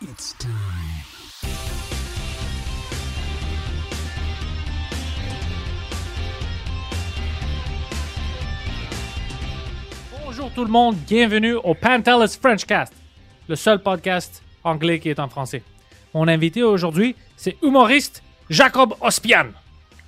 It's time. Bonjour tout le monde, bienvenue au Pantelis Frenchcast, le seul podcast anglais qui est en français. Mon invité aujourd'hui, c'est humoriste Jacob Ospian.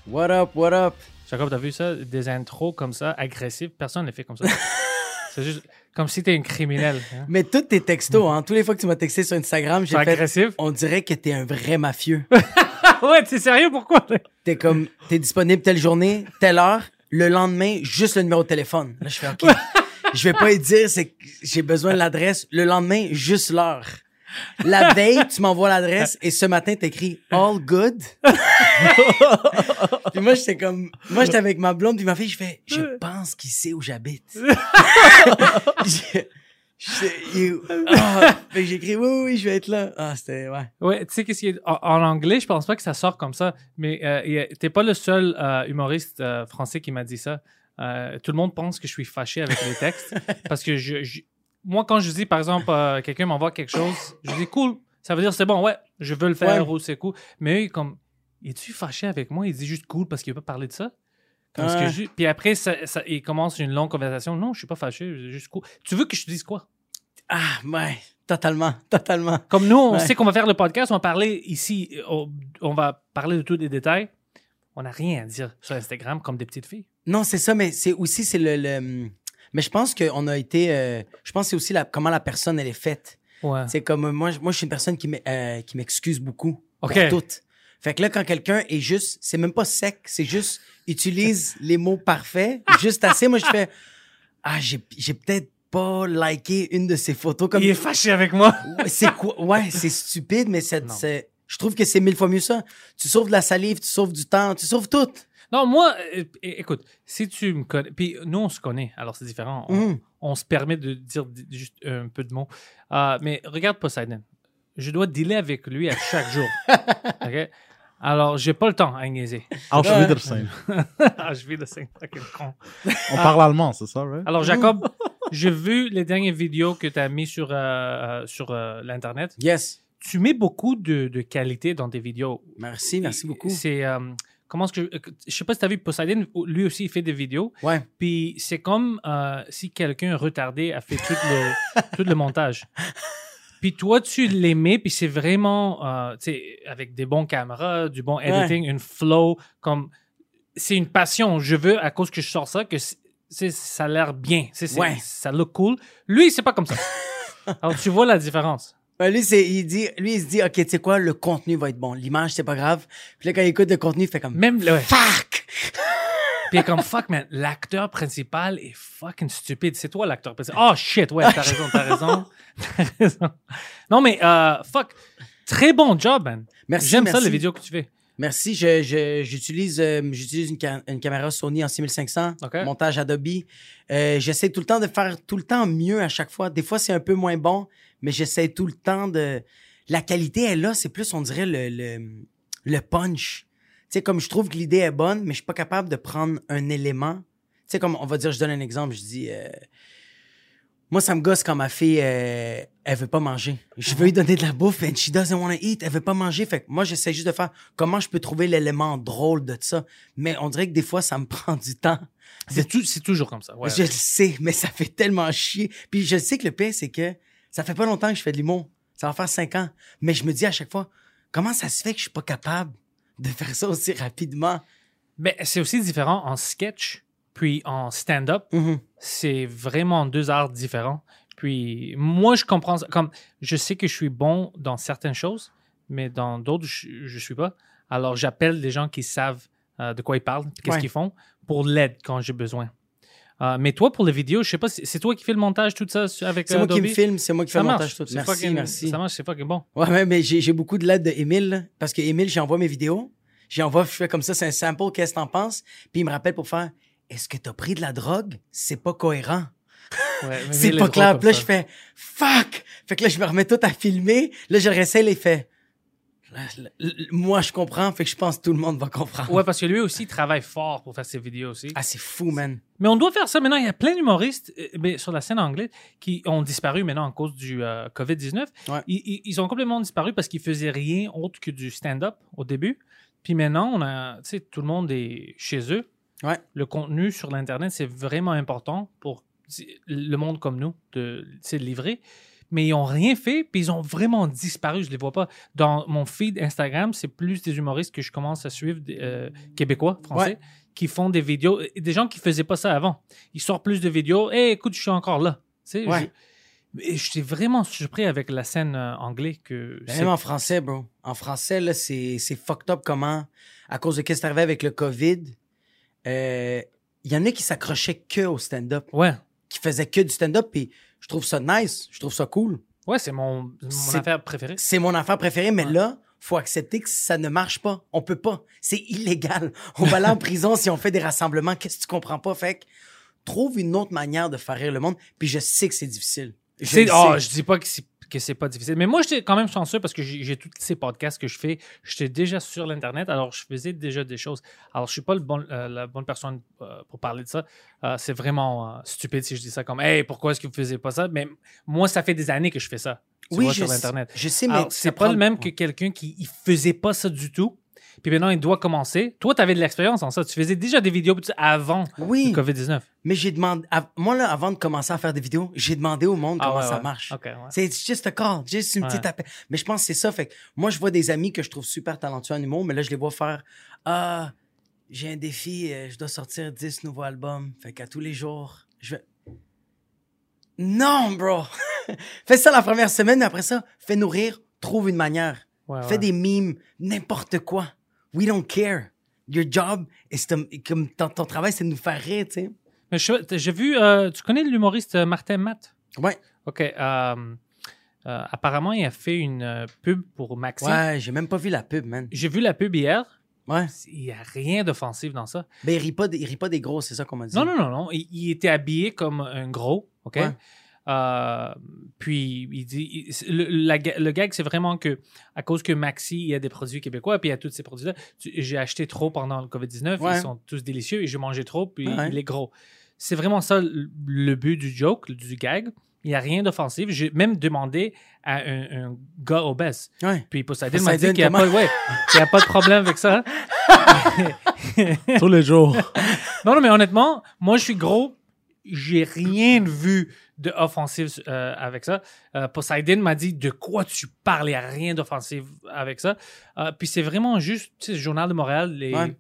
What up, what up? Jacob, t'as vu ça? Des intros comme ça, agressifs, personne ne les fait comme ça. c'est juste comme si t'es un criminel. hein. Mais tous tes textos, hein, tous les fois que tu m'as texté sur Instagram, j'ai fait. agressif? On dirait que t'es un vrai mafieux. Ouais, t'es sérieux? Pourquoi? t'es comme, t'es disponible telle journée, telle heure, le lendemain, juste le numéro de téléphone. Là, je fais OK. je vais pas y dire, c'est que j'ai besoin de l'adresse. Le lendemain, juste l'heure. La veille, tu m'envoies l'adresse et ce matin, t'écris All good. puis moi, j'étais comme, moi, j'étais avec ma blonde puis ma fille, je fais, je pense qu'il sait où j'habite. You- ah, j'ai écrit, oui, oui, je vais être là. Ah, c'était, ouais. Ouais, tu sais qu'est-ce qui est en, en anglais, je pense pas que ça sort comme ça, mais euh, t'es pas le seul euh, humoriste euh, français qui m'a dit ça. Euh, tout le monde pense que je suis fâché avec les textes parce que je, je- moi quand je dis par exemple quelqu'un m'envoie quelque chose, je dis cool, ça veut dire c'est bon, ouais, je veux le faire Ouais. ou c'est cool. Mais eux comme es-tu fâché avec moi? Il dit juste cool parce qu'il veut pas parler de ça. Que puis après ça, ça- il commence une longue conversation. Non, je suis pas fâché, juste cool. Tu veux que je te dise quoi? Ah, ouais, totalement, totalement. Comme nous, on Ouais. sait qu'on va faire le podcast, on va parler ici, on, on va parler de tous les détails. On n'a rien à dire sur Instagram comme des petites filles. Non, c'est ça, mais c'est aussi, c'est le, le- Mais je pense qu'on a été. euh, je pense que c'est aussi la, comment la personne, elle est faite. Ouais. C'est comme moi, je- moi, je suis une personne qui euh, m'excuse beaucoup Ok. pour tout. Fait que là, quand quelqu'un est juste, c'est même pas sec, c'est juste utilise les mots parfaits, juste assez. Moi, je fais ah, j'ai j'ai peut-être pas liké une de ces photos comme Il est fâché avec moi. C'est quoi? Ouais, c'est stupide, mais c'est, je trouve que c'est mille fois mieux ça. Tu sauves de la salive, tu sauves du temps, tu sauves tout. Non, moi, euh, écoute, si tu me connais, puis nous, on se connaît, alors c'est différent. On, on se permet de dire juste un peu de mots. Euh, mais regarde Poseidon. Je dois dealer avec lui à chaque jour. OK? Alors, j'ai pas le temps à niaiser. Ah, de cinq fucking con. On parle allemand, c'est ça, right? Alors, Jacob, j'ai vu les dernières vidéos que tu as mis sur, euh, euh, sur euh, l'Internet. Yes. Tu mets beaucoup de, de qualité dans tes vidéos. Merci, merci beaucoup. C'est. euh, comment est-ce que. Je sais pas si tu as vu Poseidon, lui aussi, il fait des vidéos. Ouais. Puis c'est comme euh, si quelqu'un retardé a fait tout le, tout le montage. Puis toi, tu mets, puis c'est vraiment, euh, tu sais, avec des bons caméras, du bon editing, une flow, comme, c'est une passion. Je veux, à cause que je sors ça, que ça a l'air bien. Ouais. Ça look cool. Lui, c'est pas comme ça. Alors, tu vois la différence. Ouais, lui, c'est, il dit, lui, il se dit, OK, tu sais quoi, le contenu va être bon. L'image, c'est pas grave. Puis là, quand il écoute le contenu, il fait comme, Même, le- fuck! Puis comme fuck, man, l'acteur principal est fucking stupide. C'est toi l'acteur principal. Oh shit, ouais, t'as raison, t'as raison. T'as raison. Non, mais euh, fuck, très bon job, man. Merci, J'aime ça, les vidéos que tu fais. Merci, je, je- j'utilise, euh, j'utilise une, ca- une caméra Sony en 6500, OK. montage Adobe. Euh, j'essaie tout le temps de faire tout le temps mieux à chaque fois. Des fois, c'est un peu moins bon, mais j'essaie tout le temps de... La qualité est là, c'est plus, on dirait, le, le, le punch. Tu sais, comme je trouve que l'idée est bonne, mais je suis pas capable de prendre un élément. Tu sais, comme on va dire, je donne un exemple, je dis... euh, moi, ça me gosse quand ma fille, euh, elle veut pas manger. Je veux lui donner de la bouffe and she doesn't want to eat. Elle veut pas manger. Fait que moi, j'essaie juste de faire comment je peux trouver l'élément drôle de ça. Mais on dirait que des fois, ça me prend du temps. C'est tout- c'est toujours comme ça. ouais. Je le sais, mais ça fait tellement chier. Puis je sais que le pire, c'est que ça fait pas longtemps que je fais de l'humour. Ça va faire cinq ans. Mais je me dis à chaque fois, comment ça se fait que je suis pas capable de faire ça aussi rapidement? Mais c'est aussi différent en sketch, puis en stand-up. Mhm. c'est vraiment deux arts différents. Puis moi, je comprends. Comme je sais que je suis bon dans certaines choses, mais dans d'autres, je, je suis pas. Alors, j'appelle des gens qui savent euh, de quoi ils parlent, qu'est-ce Ouais. qu'ils font, pour l'aide quand j'ai besoin. Euh, mais toi, pour les vidéos, je sais pas, c'est toi qui fais le montage, tout ça avec C'est moi qui me filme, c'est moi qui fais Ça le montage. Tout. c'est Merci, fucking- merci. Ça marche, c'est fucking bon. Ouais, mais j'ai beaucoup de l'aide de Émile, là, parce que Émile, j'envoie mes vidéos, j'envoie, je fais comme ça, c'est un sample, qu'est-ce que t'en penses? Puis il me rappelle pour faire, est-ce que t'as pris de la drogue? C'est pas cohérent. Ouais, C'est pas clair. Puis là, ça. je fais, fuck! Fait que là, je me remets tout à filmer. Là, je réessaye les faits. Moi, je comprends, fait que je pense que tout le monde va comprendre. Ouais, parce que lui aussi il travaille fort pour faire ses vidéos aussi. Ah, c'est fou, man. Mais on doit faire ça maintenant. Il y a plein d'humoristes euh, sur la scène anglaise qui ont disparu maintenant en cause du euh, COVID-19. Ouais. Ils, ont complètement disparu parce qu'ils faisaient rien autre que du stand-up au début. Puis maintenant, on a, tu sais, tout le monde est chez eux. Ouais. Le contenu sur l'Internet, c'est vraiment important pour le monde comme nous de sais, livrer. Mais ils ont rien fait, puis ils ont vraiment disparu. Je les vois pas. Dans mon feed Instagram, c'est plus des humoristes que je commence à suivre, euh, québécois, français, Ouais. qui font des vidéos. et Des gens qui faisaient pas ça avant. Ils sortent plus de vidéos. Hey, écoute, je suis encore là. Tu sais, Ouais. je- suis vraiment surpris avec la scène euh, anglaise que. Ben, c'est- Même en français, bro. En français, là, c'est c'est fucked up comment, à cause de ce qui arrivé avec le COVID, euh, il y en a qui s'accrochaient que au stand-up, Ouais. qui faisaient que du stand-up, puis je trouve ça nice, je trouve ça cool. Ouais, c'est mon, mon affaire préférée. C'est mon affaire préférée, mais Ouais. là, faut accepter que ça ne marche pas. On peut pas. C'est illégal. On va aller en prison si on fait des rassemblements. Qu'est-ce que tu comprends pas? Fait que trouve une autre manière de faire rire le monde. Puis je sais que c'est difficile. Je oh, je dis pas que c'est que c'est pas difficile. Mais moi, j'étais quand même chanceux parce que j'ai tous ces podcasts que je fais. J'étais déjà sur l'Internet, alors je faisais déjà des choses. Alors, je suis pas le bon, euh, la bonne personne euh, pour parler de ça. Euh, c'est vraiment stupide si je dis ça comme Hey, pourquoi est-ce que vous faisiez pas ça? Mais moi, ça fait des années que je fais ça. Tu oui, vois, je sur l'Internet. Je sais, mais c'est pas prend- le même que quelqu'un qui il faisait pas ça du tout. Puis maintenant, il doit commencer. Toi, tu avais de l'expérience en ça. Tu faisais déjà des vidéos avant Oui, le COVID-19. mais j'ai demandé. Moi, là, avant de commencer à faire des vidéos, j'ai demandé au monde Ah comment ouais, ça ouais. marche. OK, ouais. C'est it's just a call, juste une petite appel. Mais je pense que c'est ça. Fait que moi, je vois des amis que je trouve super talentueux en humour, mais là, je les vois faire Ah, j'ai un défi, euh, je dois sortir 10 nouveaux albums. Fait qu'à tous les jours, je vais. Non, bro! fais ça la première semaine, mais après ça, fais nourrir, trouve une manière. Ouais, Fais ouais. des mimes, n'importe quoi. We don't care. Your job, is to- comme ton, ton travail, c'est de nous faire rire, tu sais. Mais je- j'ai vu, euh, tu connais l'humoriste euh, Martin Matt? Ouais. OK. euh, euh, apparemment, il a fait une pub pour Maxi. Ouais, j'ai même pas vu la pub, man. J'ai vu la pub hier. Ouais. Il n'y a rien d'offensif dans ça. Ben, il rit pas, des- il rit pas des gros, c'est ça qu'on m'a dit. Non, non, non, non. Il, il était habillé comme un gros. OK? Ouais. Euh, puis, il dit. il- le, la ga- le gag, c'est vraiment que, à cause que Maxi, il y a des produits québécois, puis il y a tous ces produits-là, j'ai acheté trop pendant le COVID-19. Ouais. Ils sont tous délicieux et j'ai mangé trop, puis Ouais. il est gros. C'est vraiment ça le, but du joke, du gag. Il n'y a rien d'offensif. J'ai même demandé à un, un gars obèse. Ouais. Puis Poseidon m'a dit qu'il n'y a, ouais, a pas de problème avec ça. Tous les jours. Non, non, mais honnêtement, moi, je suis gros. J'ai rien vu de offensif euh, avec ça. Euh, Poseidon m'a dit de quoi tu parles? Il n'y a rien d'offensif avec ça. Euh, puis c'est vraiment juste, tu sais, le Journal de Montréal, les, Ouais.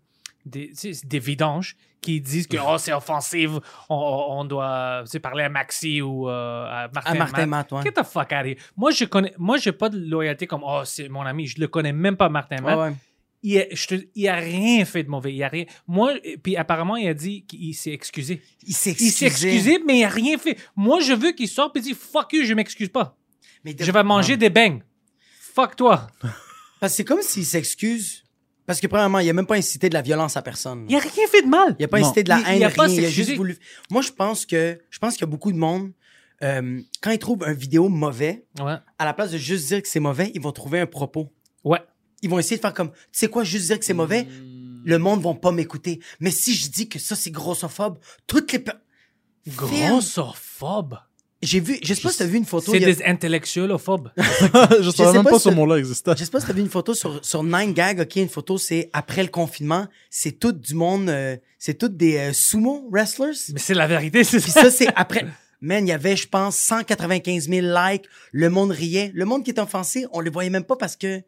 des, vidanges qui disent que oh, c'est offensif, on, on doit parler à Maxi ou euh, à Martin. À Martin Matt. Matt, ouais. Get the fuck out of here. Moi, je connais, moi, j'ai pas de loyauté comme oh, c'est mon ami. Je le connais même pas, Martin ouais. Il a, je te- il a rien fait de mauvais. Il a rien. Moi, puis apparemment, il a dit qu'il s'est excusé. Il s'est Il s'est excusé, mais il a rien fait. Moi, je veux qu'il sorte et dise fuck you, je m'excuse pas. Mais de- Je vais manger des beignes. Fuck toi. Parce que c'est comme s'il s'excuse. Parce que, premièrement, il a même pas incité de la violence à personne. Il a rien fait de mal. Il a pas Non. incité de la Il- haine, il a pas rien. Il a juste voulu. Moi, je pense que, je pense qu'il y a beaucoup de monde, euh, quand ils trouvent un vidéo mauvais, Ouais. à la place de juste dire que c'est mauvais, ils vont trouver un propos. Ouais. Ils vont essayer de faire comme, tu sais quoi, juste dire que c'est mauvais, le monde va pas m'écouter. Mais si je dis que ça, c'est grossophobe, toutes les... Grossophobe? J'ai vu, je sais pas si t'as vu une photo. C'est a- des intellectuolophobes. je savais sais même pas pas si- ce mot-là existait. Je sais pas si t'as vu une photo sur, sur Nine Gag, ok, une photo, c'est après le confinement, c'est tout du monde, euh, c'est tout des euh, sumo wrestlers. Mais c'est la vérité, c'est ça. ça, c'est après. Man, il y avait, je pense, 195 000 likes. Le monde riait. Le monde qui était offensé, on le voyait même pas parce que.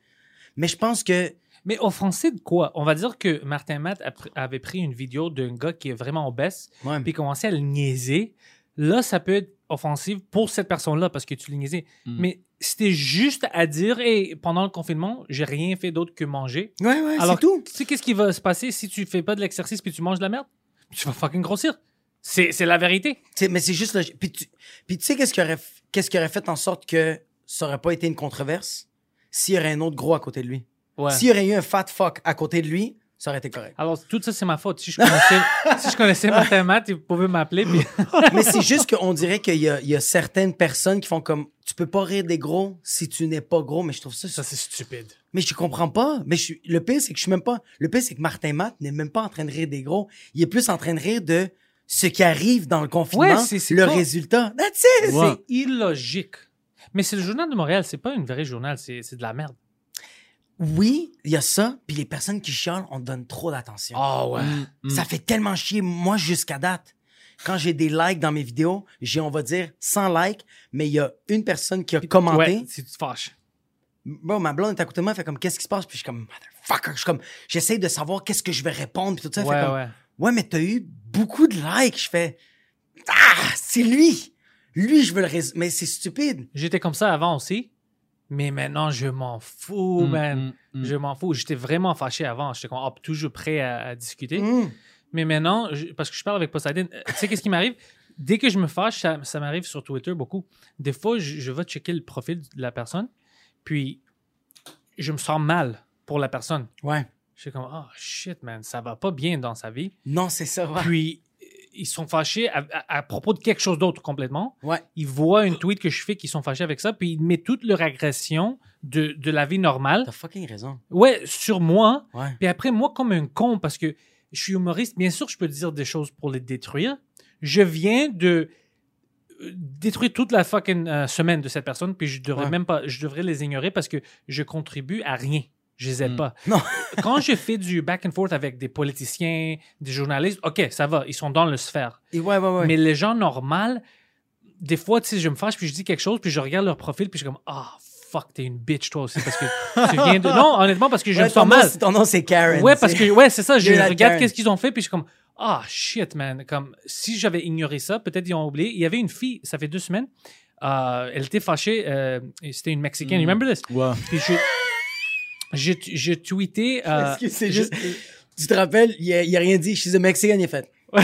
Mais je pense que. Mais offensé de quoi? On va dire que Martin Matt a pr- avait pris une vidéo d'un gars qui est vraiment obèse, Ouais. puis commençait à le niaiser. Là, ça peut être offensif pour cette personne-là parce que tu le niaisais. Mm. Mais c'était juste à dire, et pendant le confinement, j'ai rien fait d'autre que manger. Ouais, ouais, Alors, c'est tout. Tu sais, qu'est-ce qui va se passer si tu fais pas de l'exercice puis tu manges de la merde? Tu vas fucking grossir. C'est c'est la vérité. Mais c'est juste logique. Puis tu, puis tu sais qu'est-ce qui aurait, f- qu'est-ce qui aurait fait en sorte que ça aurait pas été une controverse? S'il y aurait un autre gros à côté de lui. Ouais. S'il y aurait eu un fat fuck à côté de lui, ça aurait été correct. Alors, tout ça, c'est ma faute. Si je connaissais, si je connaissais Martin Matt, il pouvait m'appeler. Puis... mais c'est juste qu'on dirait qu'il y a, il y a certaines personnes qui font comme tu peux pas rire des gros si tu n'es pas gros, mais je trouve ça. Ça, c'est stupide. mais je comprends pas. Mais je le pire, c'est que je suis même pas. Le pire, c'est que Martin Matt n'est même pas en train de rire des gros. Il est plus en train de rire de ce qui arrive dans le confinement, Ouais, c'est- c'est le résultat. That's it! Ouais. C'est illogique. Mais c'est le journal de Montréal, c'est pas une vraie journal, c'est de la merde. Oui, il y a ça, puis les personnes qui chialent, on donne trop d'attention. Ah ouais. Ça fait tellement chier, moi, jusqu'à date. Quand j'ai des likes dans mes vidéos, j'ai, on va dire, 100 likes, mais il y a une personne qui a commenté. Ouais, si tu te fâches. Bon, ma blonde est à côté de moi, elle fait comme, qu'est-ce qui se passe? Puis je suis comme, motherfucker. Je suis comme, j'essaie de savoir qu'est-ce que je vais répondre, puis tout ça. Elle Ouais, fait comme, ouais. ouais, mais t'as eu beaucoup de likes. Je fais, ah, c'est lui. Lui, je veux le résumer. Mais c'est stupide. J'étais comme ça avant aussi, mais maintenant, je m'en fous, Mm, man. mm, mm. Je m'en fous. J'étais vraiment fâché avant. J'étais comme, ah, toujours prêt à, à discuter. Mm. Mais maintenant, je- parce que je parle avec Poseidon, euh, tu sais qu'est-ce qui m'arrive? Dès que je me fâche, ça, ça m'arrive sur Twitter beaucoup. Des fois, je, je vais checker le profil de la personne, puis je me sens mal pour la personne. Ouais. Je suis comme, oh shit, man, ça va pas bien dans sa vie. Non, c'est ça, ouais. Puis, ils sont fâchés à, à- à propos de quelque chose d'autre complètement. Ouais. Ils voient une tweet que je fais qu'ils sont fâchés avec ça, puis ils mettent toute leur agression de, de la vie normale. T'as fucking raison. Ouais, sur moi. Ouais. Puis après, moi, comme un con, parce que je suis humoriste, bien sûr, je peux dire des choses pour les détruire. Je viens de euh, détruire toute la fucking euh, semaine de cette personne, puis je devrais Ouais. même pas, je devrais les ignorer parce que je contribue à rien. Je les aide Mm. pas. Non. Quand je fais du back and forth avec des politiciens, des journalistes, ok, ça va, ils sont dans le sphère. Et ouais, ouais, ouais. Mais les gens normaux, des fois, tu sais, je me fâche, puis je dis quelque chose, puis je regarde leur profil, puis je suis comme, ah, fuck, t'es une bitch, toi aussi, parce que tu viens de. Non, honnêtement, parce que je Ouais, me sens nom, mal. c'est- Ton nom, c'est Karen. Ouais, parce que, ouais, c'est ça, je regarde qu'est-ce qu'ils ont fait, puis je suis comme, ah, shit, man. Comme, si j'avais ignoré ça, peut-être ils ont oublié. Il y avait une fille, ça fait deux semaines, euh, elle était fâchée, euh, c'était une Mexicaine, Mm. you remember this? Ouais. Puis je. Tweeté. euh, Excuse, c'est juste. Tu te rappelles, il a, il a rien dit. She's a Mexican, il a fait.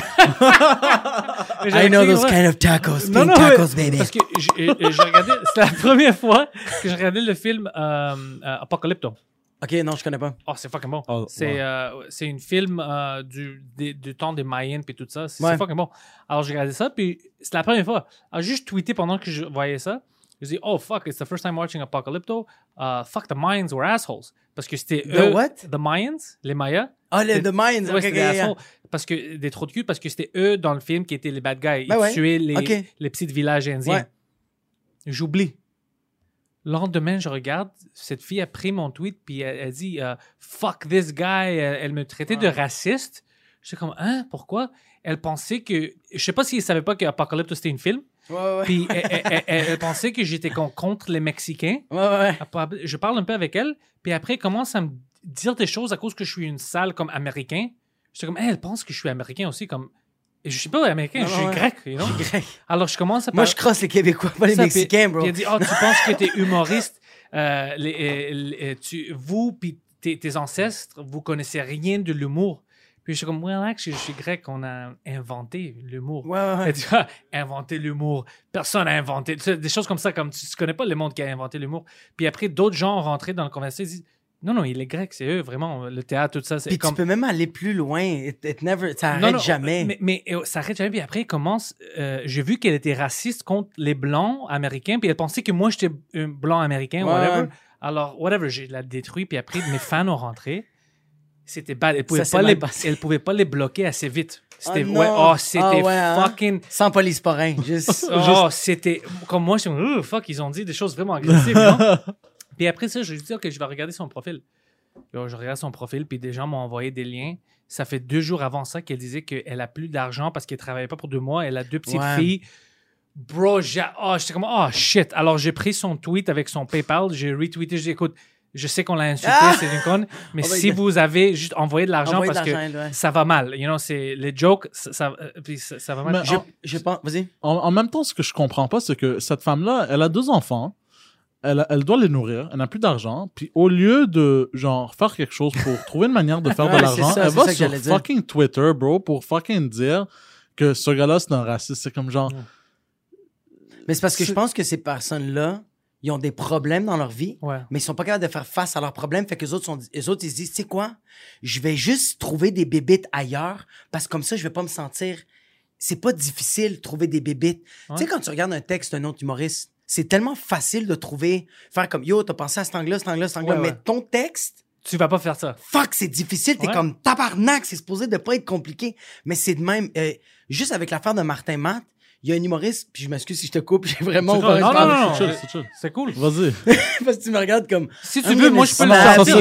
I know those kind of tacos. Non, Pink non, tacos, mais- baby. Parce que j'ai j'ai regardé, c'est la première fois que j'ai regardé le film euh, euh, Apocalypto. Ok, non, je connais pas. Oh, c'est fucking bon. Oh, c'est ouais. euh, c'est une film euh, du, des- du temps des Mayens puis tout ça. C'est Ouais. fucking bon. Alors, j'ai regardé ça, puis c'est la première fois. Alors, juste tweeté pendant que je voyais ça. Je dis, oh fuck, it's the first time watching Apocalypto. Uh, fuck, the Mayans were assholes. Parce que c'était The eux. what? The Mayans, les Mayas. Ah, le C'est- The Minds. Ouais, ok, c'était ok, des yeah. assholes. Parce que des trous de cul, parce que c'était eux dans le film qui étaient les bad guys. Ils Ben ouais. tuaient les, les petits villages indiens. Ouais. J'oublie. Le lendemain, je regarde, cette fille a pris mon tweet, puis elle, elle dit euh, Fuck this guy. Elle, elle me traitait de raciste. J'étais comme Hein, pourquoi? Elle pensait que. Je sais pas si elle savait pas qu'Apocalypse c'était une film. Ouais, ouais, Puis elle, elle- elle- elle- elle pensait que j'étais con- contre les Mexicains. ouais. Je parle un peu avec elle, puis après, elle commence à me dire des choses à cause que je suis une salle comme américain. J'étais comme, elle pense que je suis américain aussi, comme. Et je suis pas américain, Non, je suis ouais. grec, you know? Grec. Alors je commence à Moi, je crosse les Québécois, pas les ça, Mexicains, puis- bro. puis elle dit, oh, tu penses que t'es humoriste, euh, les, euh, les- tu, vous puis tes, tes ancêtres, vous connaissez rien de l'humour. Puis je suis comme, well, actually, je suis grec, on a inventé l'humour. Ouais, ouais, ouais. Inventer l'humour. Personne n'a inventé. Des choses comme ça, comme tu, tu connais pas le monde qui a inventé l'humour. Puis après, d'autres gens ont rentré dans le conversation ils disent, non, non, il est grec, c'est eux, vraiment, le théâtre, tout ça. Puis comme... tu peux même aller plus loin. It, it never, ça arrête non, jamais. Mais, mais, euh, ça arrête jamais. Puis après, elle commence. euh, J'ai vu qu'elle était raciste contre les blancs américains. Puis elle pensait que moi, j'étais un blanc américain, Ouais, whatever. Alors, whatever, j'ai la détruit. Puis après, mes fans ont rentré. C'était bad. Elle pouvait, Ça pas les, elle pouvait pas les bloquer assez vite. C'était Oh ouais, oh, c'était Ah ouais, hein? fucking. Sans police parrain. Juste. Oh, c'était. Comme moi, je suis comme, Oh, fuck, ils ont dit des choses vraiment agressives. non? Puis après ça, je lui dis, OK, je vais regarder son profil. Là, je regarde son profil, puis des gens m'ont envoyé des liens. Ça fait deux jours avant ça qu'elle disait qu'elle a plus d'argent parce qu'elle travaillait pas pour deux mois. Elle a deux petites Ouais. filles. Bro, j'ai. Oh, j'étais comme, oh shit. Alors, j'ai pris son tweet avec son PayPal, j'ai retweeté, j'ai dit, écoute, je sais qu'on l'a insulté, Ah! c'est une conne, mais Oh si vous avez juste envoyé de l'argent de parce que ouais. ça va mal. You know, c'est les jokes, ça, ça, euh, puis ça, ça va mal. Mais Je, en- je pense. Vas-y. En, en même temps, ce que je comprends pas, c'est que cette femme-là, elle a deux enfants. Elle, elle doit les nourrir. Elle n'a plus d'argent. Puis au lieu de, genre, faire quelque chose pour trouver une manière de faire Ouais, de l'argent, elle va sur dire. fucking Twitter, bro, pour fucking dire que ce gars-là, c'est un raciste. C'est comme genre. Mais c'est parce que je pense que ces personnes-là, ils ont des problèmes dans leur vie, Ouais. mais ils sont pas capables de faire face à leurs problèmes. Fait que les autres, sont, les autres ils se disent, tu sais quoi? Je vais juste trouver des bébites ailleurs parce que comme ça, je vais pas me sentir. C'est pas difficile de trouver des bébites. Ouais. Tu sais, quand tu regardes un texte d'un autre humoriste, c'est tellement facile de trouver, faire comme yo, t'as pensé à cet angle-là, cet angle-là, cet angle-là, Ouais, mais ton texte, Tu vas pas faire ça. fuck, c'est difficile. T'es comme tabarnak, c'est supposé de pas être compliqué. Mais c'est de même. euh, juste avec l'affaire de Martin Matt, il y a un humoriste, puis je m'excuse si je te coupe, j'ai vraiment ouvert non, parole. non, C'est non. chill, c'est chill. C'est cool. Vas-y. Parce que tu me regardes comme. Si tu I'm veux, moi, je peux le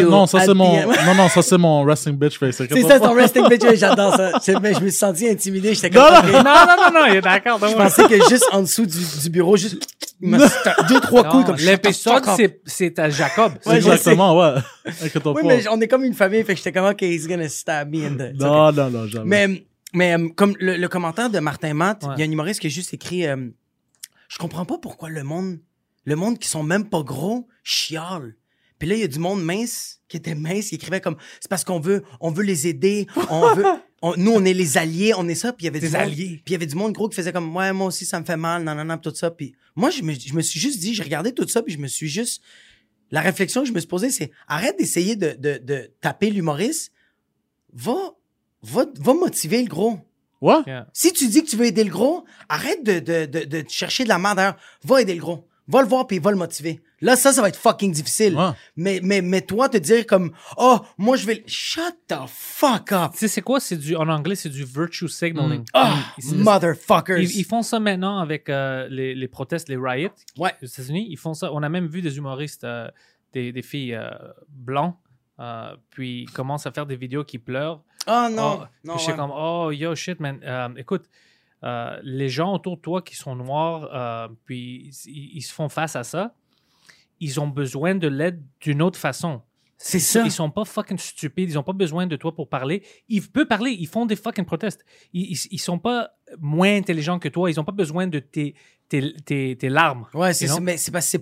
Non, ça, faire. c'est, non, mon, non, non, ça, c'est mon resting bitch face. C'est ça, ton resting bitch. J'adore ça. Mais je me suis senti intimidé. J'étais comme. Non. Non, non, non, non, il est d'accord. Je pensais que juste en dessous du, du bureau, juste. deux, trois couilles comme L'épisode, c'est- c'est à Jacob. Exactement, ouais. Oui, mais on est comme une famille, fait que j'étais comme, OK, he's gonna stab me in the. Non, non, non, jamais. Mais, mais euh, comme le, le commentaire de Martin Matt, il Ouais. y a un humoriste qui a juste écrit euh, Je comprends pas pourquoi le monde, le monde qui sont même pas gros, chiale. Puis là, il y a du monde mince qui était mince, qui écrivait comme C'est parce qu'on veut, on veut les aider, on veut. on- nous, on est les alliés, on est ça. Puis il y avait Des du monde- alliés. Puis il y avait du monde gros qui faisait comme Ouais, moi aussi, ça me fait mal, non, non, non, tout ça. Puis moi, je me, je me suis juste dit, j'ai regardé tout ça, puis je me suis juste. La réflexion que je me suis posée, c'est arrête d'essayer de, de, de taper l'humoriste, va, va, va motiver le gros. Ouais. Yeah. Si tu dis que tu veux aider le gros, arrête de, de, de, de chercher de la merde. Va aider le gros. Va le voir puis va le motiver. Là, ça, ça va être fucking difficile. Ouais. Mais, mais, mais toi, te dire comme, oh, moi, je vais. Shut the fuck up. Tu sais, c'est quoi? C'est du, en anglais, c'est du virtue signaling. Ah, Ils- ils- motherfuckers. Ils, ils font ça maintenant avec euh, les, les protestes, les riots Ouais. aux États-Unis. Ils font ça. On a même vu des humoristes, euh, des, des filles euh, blancs, euh, puis ils commencent à faire des vidéos qui pleurent. Oh non. Oh, non puis j'étais ouais. comme, oh, yo, shit, man. Euh, écoute, euh, les gens autour de toi qui sont noirs, euh, puis ils, ils se font face à ça, ils ont besoin de l'aide d'une autre façon. C'est ça. Ils sont pas fucking stupides. Ils ont pas besoin de toi pour parler. Ils peuvent parler. Ils font des fucking protestes. Ils, ils, ils sont pas moins intelligents que toi. Ils ont pas besoin de tes, tes, tes, tes larmes. Ouais, c'est ça. Mais c'est parce que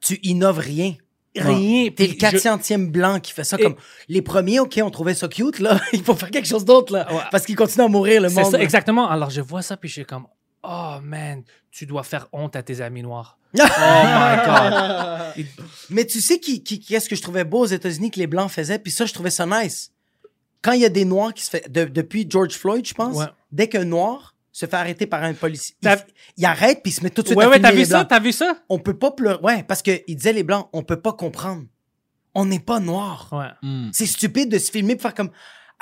tu innoves rien. Rien. T'es le 400e blanc qui fait ça Et- comme les premiers, OK, on trouvait ça cute, là. Il faut faire quelque chose d'autre, là. Ouais. Parce qu'ils continuent à mourir, le C'est monde. ça, là. exactement. Alors, je vois ça, puis je suis comme, oh man, tu dois faire honte à tes amis noirs. oh my God. Mais tu sais qui, qui, qu'est-ce que je trouvais beau aux États-Unis que les Blancs faisaient, puis ça, je trouvais ça nice. Quand il y a des Noirs qui se fait... de- depuis George Floyd, je pense, Ouais. dès qu'un Noir se fait arrêter par un policier, il, il arrête, puis il se met tout de suite Ouais, à ouais, filmer t'as vu les ça? Blancs. T'as vu ça? On peut pas pleurer... Ouais, parce qu'il disait les Blancs, on peut pas comprendre. On n'est pas. Ouais. Hmm. C'est stupide de se filmer pour faire comme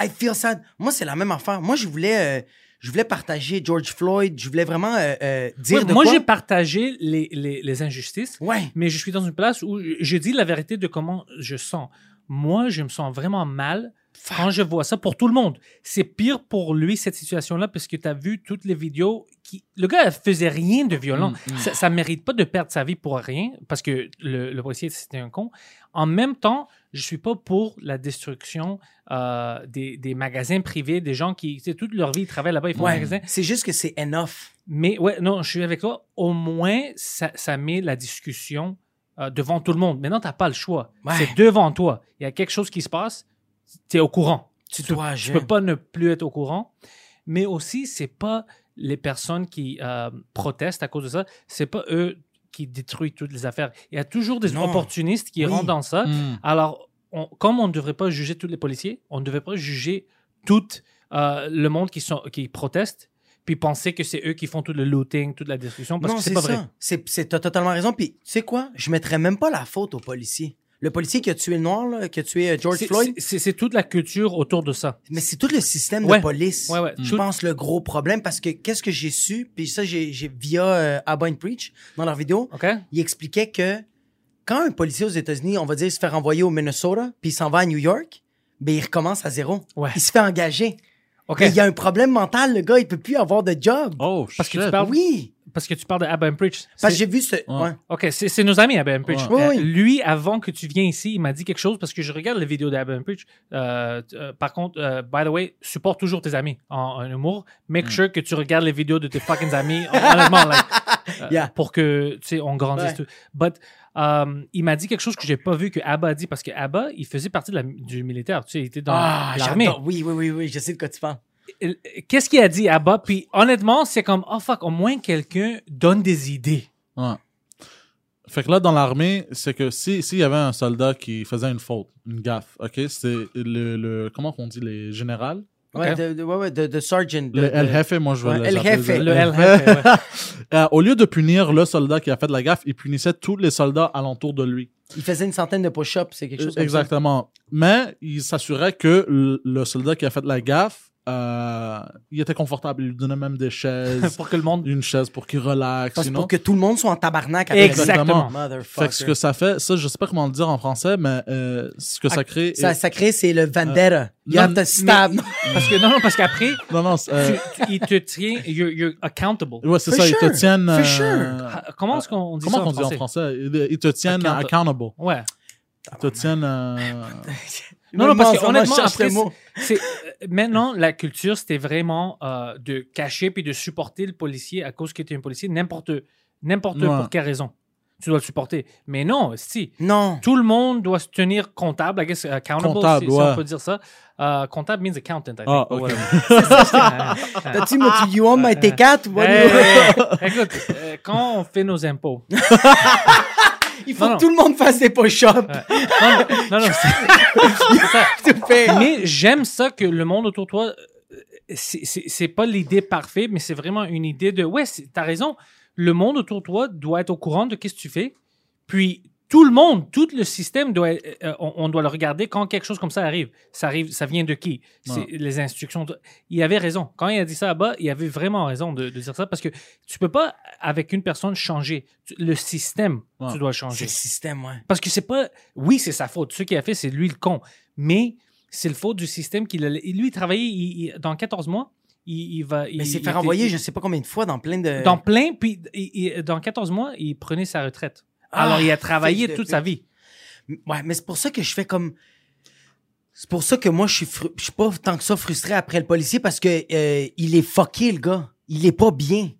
I feel sad. Moi, c'est la même affaire. Moi, je voulais, euh, je voulais partager George Floyd. Je voulais vraiment euh, euh, dire Ouais, de moi, quoi. j'ai partagé les, les, les injustices. Ouais. mais je suis dans une place où je dis la vérité de comment je sens. Moi, je me sens vraiment mal quand je vois ça pour tout le monde. C'est pire pour lui, cette situation-là, parce que tu as vu toutes les vidéos. Qui... Le gars, elle faisait rien de violent. Ça ne mérite pas de perdre sa vie pour rien, parce que le, le policier, c'était un con. En même temps, je suis pas pour la destruction euh, des, des magasins privés, des gens qui, toute leur vie, ils travaillent là-bas, ils font des magasins. C'est juste que c'est enough. Mais ouais, non, je suis avec toi. Au moins, ça, ça met la discussion euh, devant tout le monde. Maintenant, tu n'as pas le choix. Ouais. C'est devant toi. Il y a quelque chose qui se passe, tu es au courant. Tu peux- dois Tu agir. peux pas ne plus être au courant. Mais aussi, c'est pas les personnes qui euh, protestent à cause de ça, c'est pas eux qui détruisent toutes les affaires. Il y a toujours des Non. opportunistes qui Oui. rentrent dans ça. Hmm. Alors, on- comme on ne devrait pas juger tous les policiers, on ne devrait pas juger tout euh, le monde qui, sont, qui proteste, puis penser que c'est eux qui font tout le looting, toute la destruction, parce non, que c'est pas ça. vrai. C'est, c'est, t'as totalement raison. Puis, tu sais quoi? Je mettrais même pas la faute au policier. Le policier qui a tué le noir, là, qui a tué euh, George C'est- Floyd, c'est- toute la culture autour de ça. mais c'est tout le système Ouais. de police. Ouais, ouais. Je pense le gros problème parce que qu'est-ce que j'ai su, puis ça, j'ai, j'ai via euh, Abba and Preach dans leur vidéo, il expliquait que quand un policier aux États-Unis, on va dire, se fait renvoyer au Minnesota, puis il s'en va à New York, ben il recommence à zéro. Ouais. Il se fait engager. Mais il y a un problème mental, le gars, il peut plus avoir de job. Oh, Parce que shit. tu parles- Oui, Parce que tu parles de Abba and Preach. parce que j'ai vu ce... ouais. OK, c'est c'est nos amis, Abba and Preach. Ouais. Oui, Euh, oui. Lui, avant que tu viennes ici, il m'a dit quelque chose parce que je regarde les vidéos d'Abba and Preach. Euh, euh, par contre, euh, by the way, supporte toujours tes amis en, en humour. Make Mm. sure que tu regardes les vidéos de tes fucking amis, honnêtement, like, euh, Yeah. pour que, tu sais, on grandisse Ouais. tout. But, um, il m'a dit quelque chose que j'ai pas vu que Abba a dit parce que Abba, il faisait partie de la- du militaire. Tu sais, il était dans Ah, l'armée. j'adore. Oui, oui, oui, oui, je sais de quoi tu parles. Euh, qu'est-ce qu'il a dit à bas? Puis honnêtement, c'est comme, oh fuck, au moins quelqu'un donne des idées. Ouais. Fait que là, dans l'armée, c'est que si s'il y avait un soldat qui faisait une faute, une gaffe, ok, c'est le, le comment qu'on dit les générales, Ouais, Ok. de, de- ouais, ouais, de, de sergeant. de- le El Jefe, moi je veux Ouais, appeler Jefe. Le El Jefe, ouais. Euh, au lieu de punir le soldat qui a fait de la gaffe, il punissait tous les soldats alentour de lui. Il faisait une centaine de push-ups, c'est quelque chose comme Exactement. Mais il s'assurait que le, le soldat qui a fait de la gaffe, euh, il était confortable. Il lui donnait même des chaises, Pour que le monde. une chaise pour qu'il relaxe. sinon. pour que tout le monde soit en tabarnak. avec Exactement. Fait que ce que ça fait, ça, je sais pas comment le dire en français, mais euh, ce que ça crée. ça, ça crée, c'est le vendetta. you non, have to stab. Parce que, non, non, parce qu'après, Non, non, euh, tu- tu- il te tient, you're, you're accountable. ouais, c'est ça, ils sure. te tiennent. For euh, sure. Ah, Comment est-ce qu'on dit Comment ça on en dit en français? Ils, ils te tiennent Account- accountable. Ouais. Ils te tiennent. Non, non, parce que honnêtement, après, c'est, euh, maintenant, la culture, c'était vraiment euh, de cacher puis de supporter le policier à cause tu es un policier, n'importe, n'importe Ouais. pour quelle raison. Tu dois le supporter. Mais non, si. Non. Tout le monde doit se tenir comptable, I guess, accountable, Comptable, si, on peut dire ça. Euh, comptable means accountant, I think. Ah, or ok. whatever. T'as-tu mon you want my T4? What do Hey, you- hey, écoute, quand on fait nos impôts, Il faut Non, non. que tout le monde fasse des push-ups. non, non, non, c'est- fait. Mais j'aime ça que le monde autour de toi, euh, c'est- pas l'idée parfaite, mais c'est vraiment une idée de ouais, c'est- t'as raison. Le monde autour de toi doit être au courant de ce que tu fais. Puis tout le monde, tout le système doit, être- euh, on, on doit le regarder quand quelque chose comme ça arrive. Ça arrive, ça vient de qui? Ouais. les instructions. de- Il avait raison. Quand il a dit ça là-bas, il avait vraiment raison de, de dire ça parce que tu peux pas avec une personne changer Tu- le système. Ouais. Tu dois C'est changer. le système, ouais. Parce que c'est pas. Oui, c'est sa faute. Ce qu'il a fait, c'est lui le con. Mais c'est le faute du système qu'il a. Lui, il travaillait il- il- dans 14 mois. Il, il va. Mais il- s'est fait renvoyer, je sais pas combien de fois, dans plein de. Dans plein, puis il- il- dans 14 mois, il prenait sa retraite. Ah, Alors, il a travaillé toute sa vie. Ouais, mais c'est pour ça que je fais comme. C'est pour ça que moi, je suis, fru- je suis pas tant que ça frustré après le policier parce que euh, il est fucké, le gars. Il est pas bien.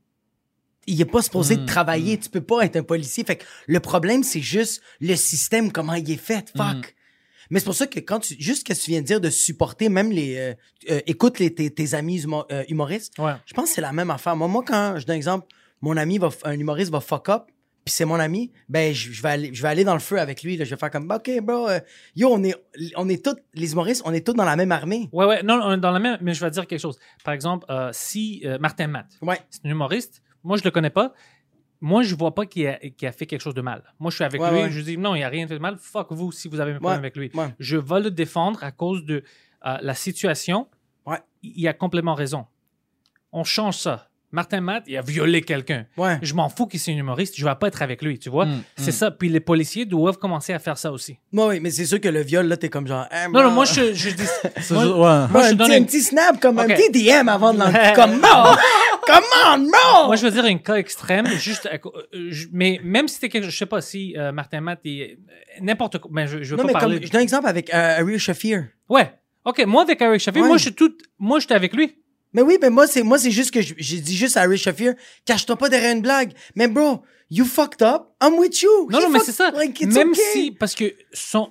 Il est pas supposé Mm, de travailler. Tu peux pas être un policier. Fait que le problème, c'est juste le système, comment il est fait. Fuck. Mm. Mais c'est pour ça que quand tu. Juste ce que tu viens de dire de supporter même les. euh, euh, écoute les, tes, tes amis humo- euh, humoristes. Ouais. Je pense que c'est la même affaire. Moi, moi quand je donne un exemple, mon ami va, un humoriste va fuck up, puis c'est mon ami, ben je, je vais aller, je vais aller dans le feu avec lui. là. Je vais faire comme, ok, bro, euh, yo, on est, on est tous, les humoristes, on est tous dans la même armée. Ouais, ouais. Non, non, dans la même. Mais je vais dire quelque chose. Par exemple, euh, si euh, Martin Matt, Ouais. c'est un humoriste, moi, je le connais pas. Moi, je vois pas qu'il a, fait quelque chose de mal. Moi, je suis avec Ouais, lui. ouais. Je dis non, il n'y a rien fait de mal. Fuck vous si vous avez un problème avec lui. Je vais le défendre à cause de la situation. Il a complètement raison. On change ça. Martin Matt, il a violé quelqu'un. Ouais. Je m'en fous qu'il soit un humoriste. Je vais pas être avec lui, tu vois. Mm, C'est mm. ça. Puis les policiers doivent commencer à faire ça aussi. Ouais, ouais, mais c'est sûr que le viol, là, t'es comme genre, Hey, Non, non, moi, je, je dis. C'est moi- juste- ouais. moi, je un, donne petit, une- un petit snap, comme un petit DM avant de l'en... comme, non! Come on, bro! Moi, je veux dire un cas extrême, juste. à euh, mais même si c'était quelque chose, je sais pas si euh, Martin Matt est n'importe quoi. Mais je, je veux non, pas mais parler. comme, je donne un exemple avec euh, Ariel Shafir. Ouais. Ok, moi avec Eric Shafir, Ouais. moi je suis tout, moi j'étais avec lui. Mais oui, mais moi, c'est, moi, c'est juste que je- j'ai dit juste à Ariel Shafir, cache-toi pas derrière une blague. Mais bro, you fucked up, I'm with you. Non, He non, mais c'est ça. like, Même okay. si, parce que son,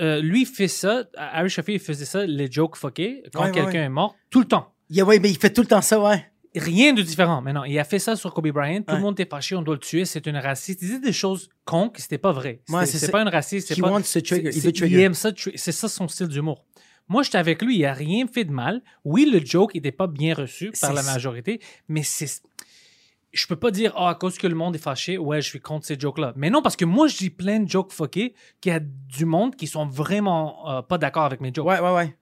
euh, lui fait ça, Harry Shafir il faisait ça, les jokes fuckés, quand Ouais, quelqu'un ouais. est mort, tout le temps. Yeah, ouais, mais il fait tout le temps ça, ouais. Rien de différent. Mais non, il a fait ça sur Kobe Bryant. Tout Ouais. le monde était fâché, on doit le tuer. C'est une raciste. Il disait des choses cons que c'était pas vrai. C'est pas une raciste. c'est pas- wants to trigger. Il veut trigger. aime ça. C'est ça son style d'humour. Moi, j'étais avec lui. Il a rien fait de mal. Oui, le joke n'était pas bien reçu par la majorité, mais c'est. Je peux pas dire, ah, à cause que le monde est fâché, ouais, je suis contre ces jokes-là. Mais non, parce que moi, je dis plein de jokes fuckés qu'il y a du monde qui sont vraiment euh, pas d'accord avec mes jokes. Ouais, ouais, ouais.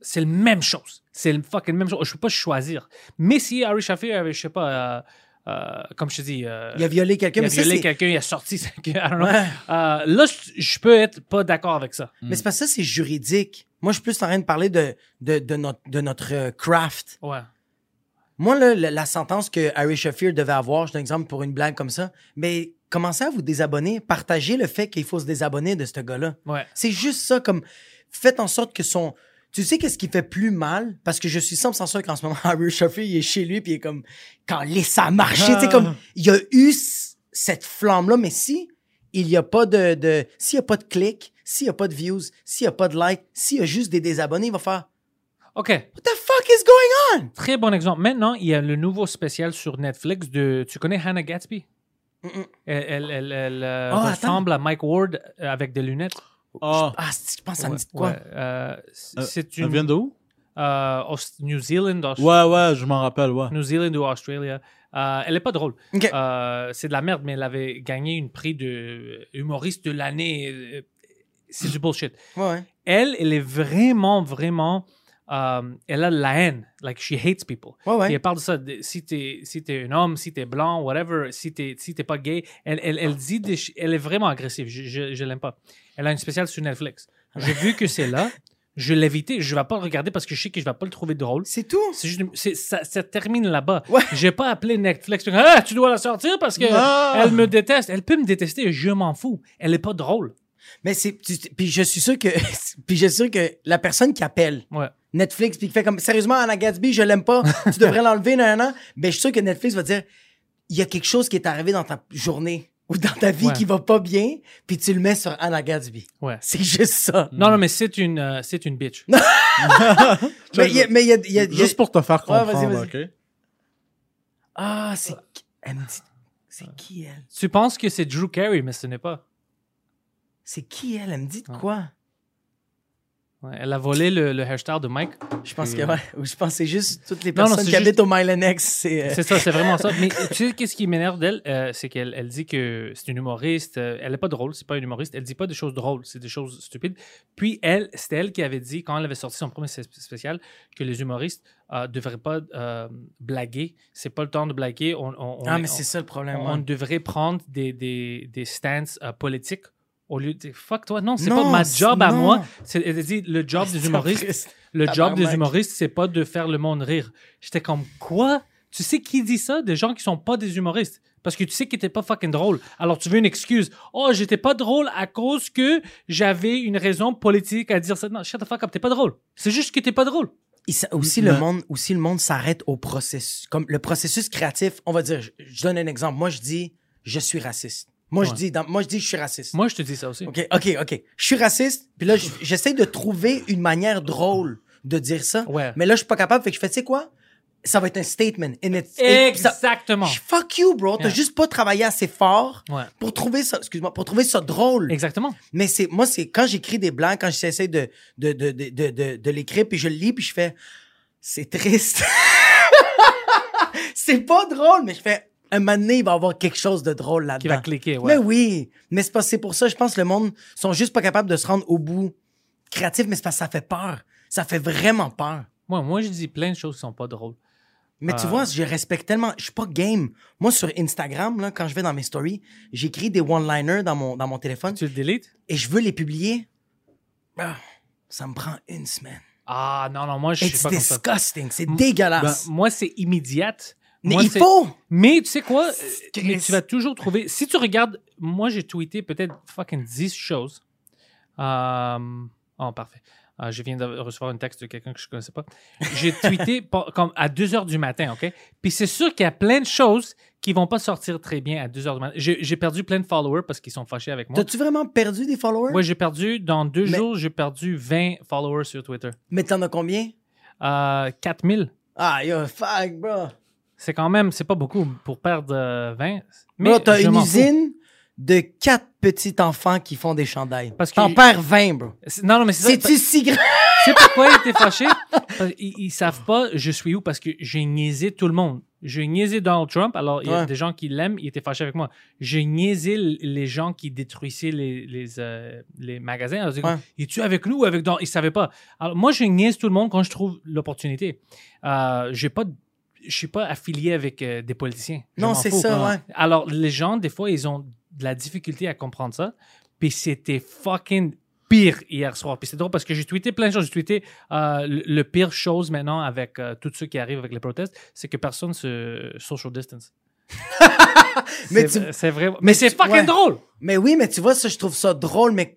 C'est la même chose. C'est le fucking même chose. Je peux pas choisir. Mais si Harry Shafir avait, je sais pas, euh, euh, comme je te dis, euh, Il a violé quelqu'un, il a mais violé quelqu'un, il a sorti, I don't know. Ouais. Euh, là, je- je peux être pas d'accord avec ça. Mais c'est parce que ça, c'est juridique. Moi, je suis plus en train de parler de, de, de notre, de notre euh, craft. Ouais. Moi, là, la, la sentence que Harry Shafir devait avoir, je donne un exemple pour une blague comme ça, mais commencez à vous désabonner. Partagez le fait qu'il faut se désabonner de ce gars-là. Ouais. C'est juste ça, comme faites en sorte que son. Tu sais qu'est-ce qui fait plus mal? Parce que je suis 100% sûr qu'en ce moment, Harry Shafir, il est chez lui, puis il est comme, quand laisse ça marcher, tu sais, comme, il y a eu cette flamme-là, mais si il n'y a pas de, de s'il n'y a pas de clics, s'il n'y a pas de views, s'il n'y a pas de likes, s'il y a juste des désabonnés, il va faire, OK. What the fuck is going on? Très bon exemple. Maintenant, il y a le nouveau spécial sur Netflix de. Tu connais Hannah Gatsby? Elle, elle, elle- elle, euh, Oh, ressemble à Mike Ward euh, avec des lunettes. Ah, Ah, je pense que ça me dit de quoi? ouais, euh, euh, c'est elle une. vient de où? euh, New Zealand, Ouais, ouais, je m'en rappelle, ouais. New Zealand ou Australia. Euh, elle est pas drôle. Ok. Euh, c'est de la merde, mais elle avait gagné une prix de humoriste de l'année. C'est du bullshit. Ouais, ouais. Elle, elle est vraiment, vraiment. Euh, elle a de la haine. Like, she hates people. Ouais, ouais. Puis elle parle de ça. de- si t'es si t'es un homme, si t'es blanc, whatever, si t'es si pas gay, elle, elle, elle dit des elle est vraiment agressive. Je, je, je l'aime pas. Elle a une spéciale sur Netflix. J'ai vu que c'est là. Je l'ai évité. Je vais pas le regarder parce que je sais que je vais pas le trouver drôle. C'est tout? C'est juste, ça, ça termine là-bas. Ouais. J'ai pas appelé Netflix. Ah, tu dois la sortir parce que Non. elle me déteste. Elle peut me détester. Je m'en fous. Elle est pas drôle. Mais c'est. Puis je suis sûr que. Puis je suis sûr que la personne qui appelle Ouais. Netflix puis qui fait comme sérieusement Anna Gatsby, je l'aime pas, tu devrais l'enlever, nan, nan, nan. Ben, je suis sûr que Netflix va dire il y a quelque chose qui est arrivé dans ta journée ou dans ta vie Ouais. qui va pas bien, puis tu le mets sur Anna Gatsby. Ouais. C'est juste ça. Non, non, mais c'est une, euh, c'est une bitch. Mais il y a- mais y y y Juste pour te faire Ouais, vas-y, comprendre, vas-y. ok? Ah, c'est. Elle me dit. C'est qui elle? tu penses que c'est Drew Carey, mais ce n'est pas. C'est qui elle? Elle me dit de Ouais. quoi? Ouais, elle a volé le, le hairstyle de Mike. Je pense Puis, que ouais. Ou je c'est juste toutes les Non, non, personnes c'est qui juste- habitent au Mile. C'est. euh, C'est ça, c'est vraiment ça. Mais tu sais, qu'est-ce qui m'énerve d'elle? Euh, c'est qu'elle elle dit que c'est une humoriste. euh, elle n'est pas drôle, c'est pas une humoriste. Elle dit pas des choses drôles, c'est des choses stupides. Puis elle, c'était elle qui avait dit, quand elle avait sorti son premier spé- spécial, que les humoristes ne devraient pas euh, blaguer. C'est pas le temps de blaguer. On, on- on Ah, mais c'est ça le problème. on, devrait prendre des, des, des stances euh, politiques au lieu de dire fuck toi. Non, c'est pas ma job à non. moi. C'est- Elle dit le job Ah, des humoristes. Le job des humoristes, c'est pas de faire le monde rire. J'étais comme quoi? Tu sais qui dit ça? Des gens qui sont pas des humoristes. Parce que tu sais qu'ils étaient pas fucking drôle. Alors tu veux une excuse. Oh, j'étais pas drôle à cause que j'avais une raison politique à dire ça. Non, shut the fuck up, t'es pas drôle. C'est juste que t'es pas drôle. Et ça- aussi, le monde, aussi, le monde s'arrête au processus. Comme le processus créatif, on va dire, je, je donne un exemple. Moi, je dis, je suis raciste. Moi, je dis, dans- moi, je dis, je suis raciste. Moi, je te dis ça aussi. OK, OK, OK. Je suis raciste, puis là, j'essaie de trouver une manière drôle de dire ça. Ouais. Mais là, je suis pas capable, fait que je fais, tu sais quoi? Ça va être un statement. And it's- ça- Exactement. Fuck you, bro. T'as Yeah. juste pas travaillé assez fort Ouais. pour trouver ça, excuse-moi, pour trouver ça drôle. Exactement. Mais c'est moi, c'est quand j'écris des blancs, quand j'essaie de, de, de, de, de, de, de l'écrire, puis je le lis, puis je fais c'est triste. c'est pas drôle, mais je fais un moment donné, il va y avoir quelque chose de drôle là-dedans. Qui va cliquer, ouais. Mais oui, mais c'est pas c'est pour ça, je pense que le monde sont juste pas capables de se rendre au bout créatif, mais c'est parce que ça fait peur. Ça fait vraiment peur. Moi, moi, je dis plein de choses qui sont pas drôles. Mais tu Ah. vois, je respecte tellement. Je suis pas game. Moi, sur Instagram, là, quand je vais dans mes stories, j'écris des one-liners dans mon, dans mon téléphone Tu le délites? Et je veux les publier. Ah, ça me prend une semaine. Ah non, non, moi, je suis It's pas comme ça. disgusting. C'est Ben, dégueulasse. moi, c'est immédiate. Mais Moi, il faut. Mais tu sais quoi? Euh, Mais tu vas toujours trouver. Si tu regardes, moi j'ai tweeté peut-être fucking 10 choses. Euh, Oh, parfait. Euh, je viens de recevoir un texte de quelqu'un que je ne connaissais pas. J'ai tweeté comme à 2 heures du matin, OK? Puis c'est sûr qu'il y a plein de choses qui vont pas sortir très bien à 2 heures du matin. J'ai perdu plein de followers parce qu'ils sont fâchés avec moi. T'as-tu vraiment perdu des followers? Ouais, j'ai perdu, dans deux Mais- jours, j'ai perdu 20 followers sur Twitter. Mais t'en as combien? Euh, 4000. Ah, yo, fuck, bro. C'est quand même, c'est pas beaucoup pour perdre euh, 20. Mais Bro, t'as une usine de quatre petits enfants qui font des chandails. Parce que- T'en perds 20, bro. C'est- Non, non, mais c'est ça. C'est-tu si grand? Tu sais pourquoi ils étaient fâchés? Parce qu'ils ils savent pas je suis où parce que j'ai niaisé tout le monde. J'ai niaisé Donald Trump, alors il y a Ouais. des gens qui l'aiment, ils étaient fâchés avec moi. J'ai niaisé les gens qui détruisaient les, les, euh, les magasins. Alors, ils. Es-tu avec nous ou avec Donald? Ils savaient pas. Alors moi, je niaise tout le monde quand je trouve l'opportunité. Euh, j'ai pas de- je suis pas affilié avec euh, des politiciens. Je Non, c'est ça, ouais. Alors, les gens, des fois, ils ont de la difficulté à comprendre ça. Puis c'était fucking pire hier soir. Puis c'est drôle parce que j'ai tweeté plein de choses. J'ai tweeté euh, le, le pire chose maintenant avec euh, tous ceux qui arrivent avec les protestes, c'est que personne se social distance. Mais C'est- vrai. Mais, mais c'est fucking ouais. drôle. Mais oui, mais tu vois, ça, je trouve ça drôle, mais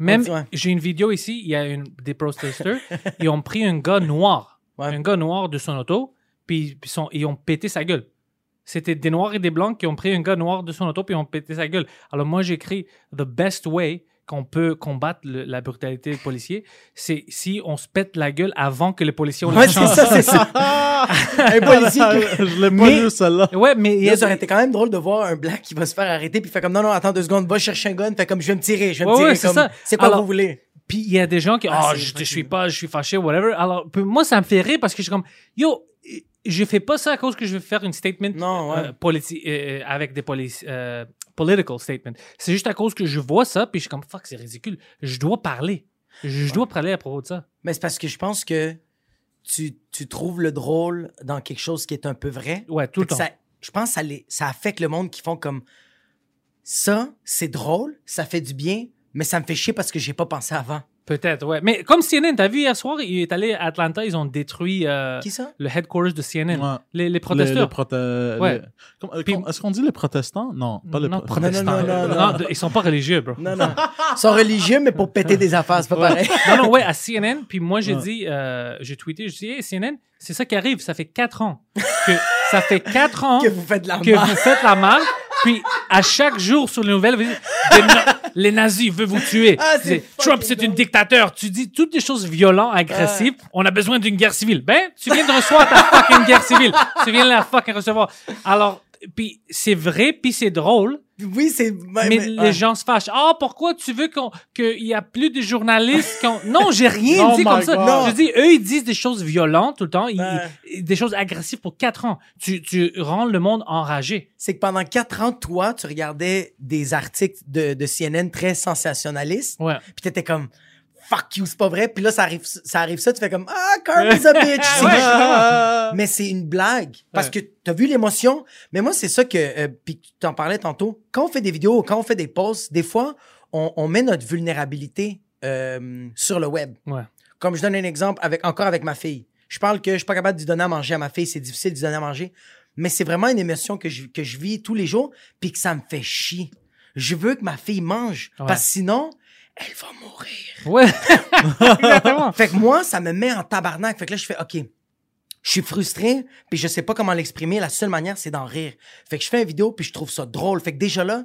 Même, Ouais. j'ai une vidéo ici, il y a une, des protesters, ils ont pris un gars noir, Ouais. un gars noir de son auto, puis, puis sont- ils ont pété sa gueule. C'était des noirs et des blancs qui ont pris un gars noir de son auto, puis ils ont pété sa gueule. Alors moi, j'ai écrit The best way qu'on peut combattre le- la brutalité des policiers, c'est si on se pète la gueule avant que les policiers ont Ouais, la c'est chance. ça, c'est ça. un policier qui- Je l'ai pas lu, celle-là. Ouais, mais il y a Là, ça aurait été quand même drôle de voir un black qui va se faire arrêter puis fait comme non non attends deux secondes va chercher un gun fait comme je vais me tirer je vais me Ouais, tirer ouais, c'est comme ça. c'est quoi Alors- vous voulez? Puis il y a des gens qui, Ah, ah, je, je suis pas, je suis fâché, whatever. Alors, moi, ça me fait rire parce que je suis comme, yo, je fais pas ça à cause que je veux faire une statement Non, ouais. euh, politi- euh, avec des polices, euh, political statement. C'est juste à cause que je vois ça, puis je suis comme, fuck, c'est ridicule. Je dois parler. Je, dois parler à propos de ça. mais c'est parce que je pense que tu, tu trouves le drôle dans quelque chose qui est un peu vrai Ouais, tout le Fait temps. ça- je pense que ça, les- ça affecte le monde qui font comme ça c'est drôle ça fait du bien mais ça me fait chier parce que j'ai pas pensé avant Peut-être, ouais. Mais comme CNN, t'as vu hier soir, il est allé à Atlanta, ils ont détruit euh, qui ça? le headquarters de CNN. Ouais. Les, les protesteurs. les prote- Ouais. les- euh, Est-ce qu'on dit les protestants? Non, pas les non, pro- protestants. Non, non, non, ils sont pas religieux, bro. non non ils sont religieux mais pour péter des affaires c'est pas pareil non, non, ouais, à CNN. Puis moi, j'ai Ouais. dit, euh, j'ai tweeté, je dis, hey, CNN, c'est ça qui arrive. Ça fait quatre ans. Que, ça fait quatre ans que vous faites la que vous faites la mal. Puis à chaque jour sur les nouvelles, vous dites, les, na- les nazis veulent vous tuer. Ah, c'est Trump, c'est un dictateur. Tu dis toutes des choses violentes, agressives. On a besoin d'une guerre civile. Ben, tu viens de recevoir ta fucking guerre civile. Tu viens de la fucking recevoir. Alors, puis c'est vrai, puis c'est drôle. oui c'est Mais, mais- les ouais. gens se fâchent. Ah, pourquoi tu veux qu'on qu'il y a plus de journalistes qu'on... Non, j'ai rien Oh dit comme ça. God. Je dis, eux, ils disent des choses violentes tout le temps, ils- ils- des choses agressives pour quatre ans. Tu, tu rends le monde enragé. c'est que pendant quatre ans, toi, tu regardais des articles de, de CNN très sensationnalistes, Ouais. puis t'étais comme fuck you, c'est pas vrai. Puis là, ça arrive, ça arrive ça, tu fais comme ah, Carly's a bitch. C'est Ouais. juste- mais c'est une blague parce Ouais. que t'as vu l'émotion? Mais moi, c'est ça que euh, puis tu t'en parlais tantôt. Quand on fait des vidéos, quand on fait des posts, des fois, on, on met notre vulnérabilité euh, sur le web. Ouais. Comme je donne un exemple avec encore avec ma fille. Je parle que je suis pas capable de lui donner à manger à ma fille, c'est difficile de lui donner à manger, mais c'est vraiment une émotion que je, que je vis tous les jours puis que ça me fait chier. Je veux que ma fille mange Ouais. parce que sinon elle va mourir. Ouais. Exactement. Fait que moi, ça me met en tabarnak. Fait que là, je fais OK. Je suis frustré, puis je sais pas comment l'exprimer. La seule manière, c'est d'en rire. Fait que je fais une vidéo, puis je trouve ça drôle. Fait que déjà là,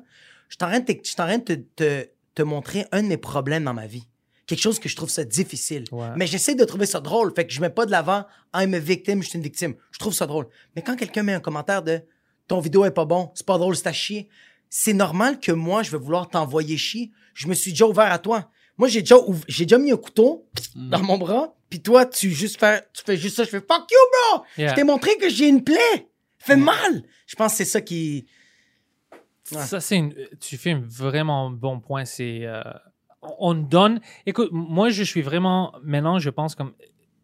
je suis en train de, te- je suis en train de te, te- te montrer un de mes problèmes dans ma vie. Quelque chose que je trouve ça difficile. Ouais. Mais j'essaie de trouver ça drôle. Fait que je mets pas de l'avant I'm a victim, je suis une victime. Je trouve ça drôle. Mais quand quelqu'un met un commentaire de ton vidéo est pas bon, c'est pas drôle, c'est à chier, c'est normal que moi, je vais vouloir t'envoyer chier. Je me suis déjà ouvert à toi. Moi, j'ai déjà, j'ai déjà mis un couteau dans mon bras, puis toi, tu juste fais, tu fais juste ça, je fais fuck you, bro! Yeah. Je t'ai montré que j'ai une plaie! Fait mal! Je pense que c'est ça qui. Ouais. Ça, c'est une- tu fais un vraiment bon point. C'est euh, on donne. Écoute, moi, je suis vraiment maintenant, je pense comme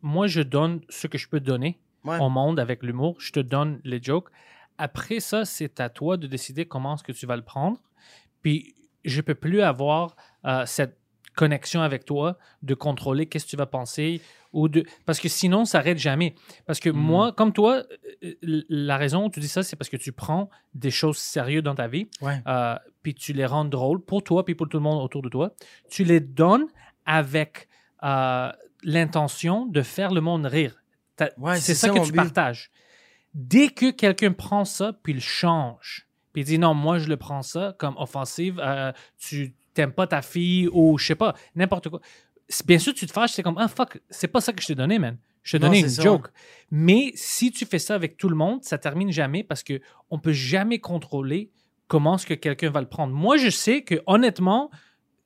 moi, je donne ce que je peux donner Ouais. au monde avec l'humour. Je te donne les jokes. Après ça, c'est à toi de décider comment est-ce que tu vas le prendre. Puis, je peux plus avoir euh, cette connexion avec toi de contrôler qu'est-ce que tu vas penser ou de parce que sinon ça s'arrête jamais parce que moi comme toi euh, euh, la raison où tu dis ça c'est parce que tu prends des choses sérieuses dans ta vie Ouais. euh, puis tu les rends drôles pour toi puis pour tout le monde autour de toi. Tu les donnes avec euh, l'intention de faire le monde rire. Ouais, c'est ça, ça que tu but. partages. Dès que quelqu'un prend ça puis il change, puis il dit non, moi je le prends ça comme offensive, euh, tu t'aimes pas ta fille ou je sais pas, n'importe quoi. Bien sûr, tu te fâches, c'est comme ah fuck, c'est pas ça que je t'ai donné, man. Je t'ai donné une ça. joke. Mais si tu fais ça avec tout le monde, ça termine jamais parce que on peut jamais contrôler comment est-ce que quelqu'un va le prendre. Moi, je sais que honnêtement,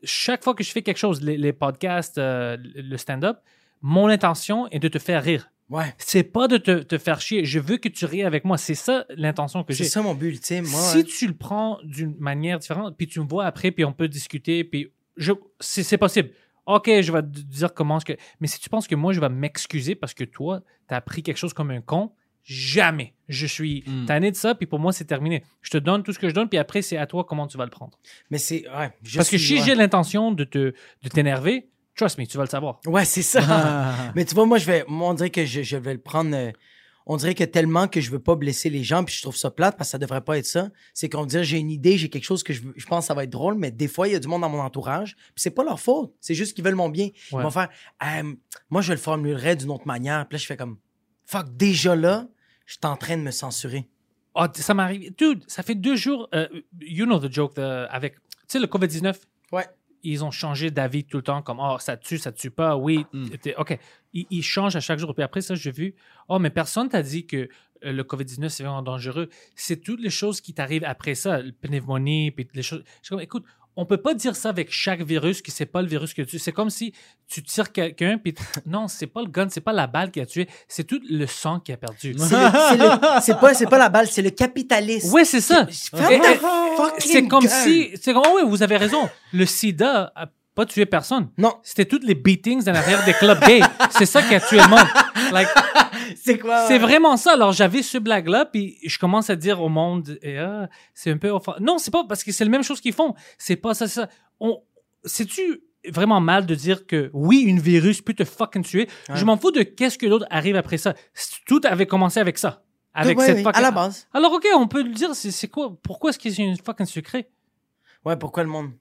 chaque fois que je fais quelque chose, les, les podcasts, euh, le stand-up, mon intention est de te faire rire. Ouais. C'est pas de te, te faire chier. Je veux que tu ries avec moi. C'est ça l'intention que C'est j'ai. ça mon but ultime. Moi, Si tu le prends d'une manière différente, puis tu me vois après, puis on peut discuter, puis je, c'est, c'est possible. OK, je vais te dire comment. Mais si tu penses que moi, je vais m'excuser parce que toi, tu as pris quelque chose comme un con, jamais. Je suis Mm. tanné de ça, puis pour moi, c'est terminé. Je te donne tout ce que je donne, puis après, c'est à toi comment tu vas le prendre. Mais c'est. Ouais. parce que si ouais. j'ai l'intention de, te, de t'énerver, trust me, tu vas le savoir. Ouais, c'est ça. Mais tu vois, moi, je vais, moi, on dirait que je, je vais le prendre. euh, on dirait que tellement que je veux pas blesser les gens, puis je trouve ça plate parce que ça devrait pas être ça. C'est qu'on dirait j'ai une idée, j'ai quelque chose que je, pense que ça va être drôle, mais des fois, il y a du monde dans mon entourage, puis c'est pas leur faute. C'est juste qu'ils veulent mon bien. Ils vont faire, Euh, moi, je le formulerais d'une autre manière. Puis là, je fais comme, fuck, déjà là, je suis en train de me censurer. Ah, ça m'arrive. Dude, ça fait deux jours. euh, you know the joke the- avec. Tu sais, le COVID-19. Ouais. Ils ont changé d'avis tout le temps, comme oh ça tue, ça tue pas, oui, Mm. ok. Ils, ils changent à chaque jour. Puis après ça, j'ai vu, oh mais personne t'a dit que euh, le COVID-19 c'est vraiment dangereux. C'est toutes les choses qui t'arrivent après ça, le pneumonie, puis les choses. Je suis comme, écoute, on peut pas dire ça avec chaque virus que c'est pas le virus que tu. C'est comme si tu tires quelqu'un, puis non, c'est pas le gun, c'est pas la balle qui a tué, c'est tout le sang qui a perdu. C'est pas, c'est pas la balle, c'est le capitalisme. Ouais, c'est ça. C'est comme si, c'est comme, oh oui, vous avez raison. Le sida a pas tué personne. Non, C'était toutes les beatings en arrière des clubs gays. C'est ça qui a tué le monde. Like, c'est quoi? c'est vraiment ça. Alors, j'avais ce blague-là, puis je commence à dire au monde, eh, ah, c'est un peu offensant. Non, c'est pas parce que c'est la même chose qu'ils font. C'est pas ça, c'est ça. On, c'est-tu vraiment mal de dire que oui, une virus peut te fucking tuer? Ouais. Je m'en fous de qu'est-ce que l'autre arrive après ça. Tout avait commencé avec ça. Avec cette fucking... à la base. Alors, OK, on peut le dire, c'est, quoi? Pourquoi est-ce c'est un fucking secret? Ouais, pourquoi le monde?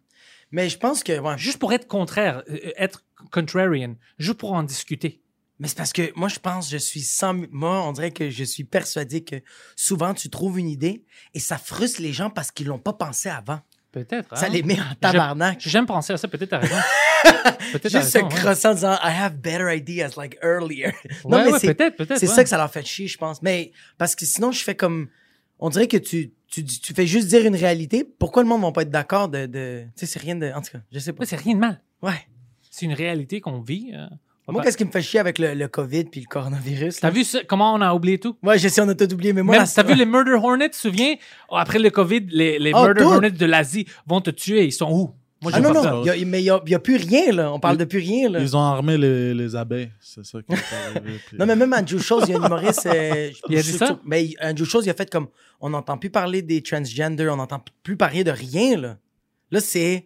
Mais je pense que, ouais. Juste pour être contraire, euh, être contrarian, juste pour en discuter. Mais c'est parce que moi, je pense, je suis sans. Moi, on dirait que je suis persuadé que souvent, tu trouves une idée et ça frustre les gens parce qu'ils l'ont pas pensé avant. Peut-être. Ça hein? les met en tabarnak. J'aime penser à ça, peut-être t'as raison. peut-être Juste se crosser en disant I have better ideas like earlier. Ouais, non, mais ouais, c'est peut-être, peut-être. c'est ouais. ça que ça leur fait chier, je pense. Mais parce que sinon, je fais comme. On dirait que tu, tu, tu fais juste dire une réalité. Pourquoi le monde va pas être d'accord de. de... Tu sais, c'est rien de. En tout cas, je sais pas. C'est rien de mal. Ouais. C'est une réalité qu'on vit. euh. Moi, qu'est-ce qui me fait chier avec le, le COVID puis le coronavirus? T'as là? vu comment on a oublié tout? Ouais, je sais, on a tout oublié, mais moi. Même, t'as vu les Murder Hornets, tu te souviens? Oh, après le COVID, les, les Oh, Murder tout. Hornets de l'Asie vont te tuer. Ils sont où? Moi, Ah j'ai non, pas non, a- mais il n'y a, plus rien, là. On parle Ils- de plus rien, là. Ils ont armé les, les abeilles. C'est ça qui est arrivé. puis- Non, mais même Andrew Schultz, il y a un humoriste. euh, Il a dit ça? Mais Andrew Schultz, il a fait comme. On n'entend plus parler des transgenders, on n'entend plus parler de rien, là. Là, c'est.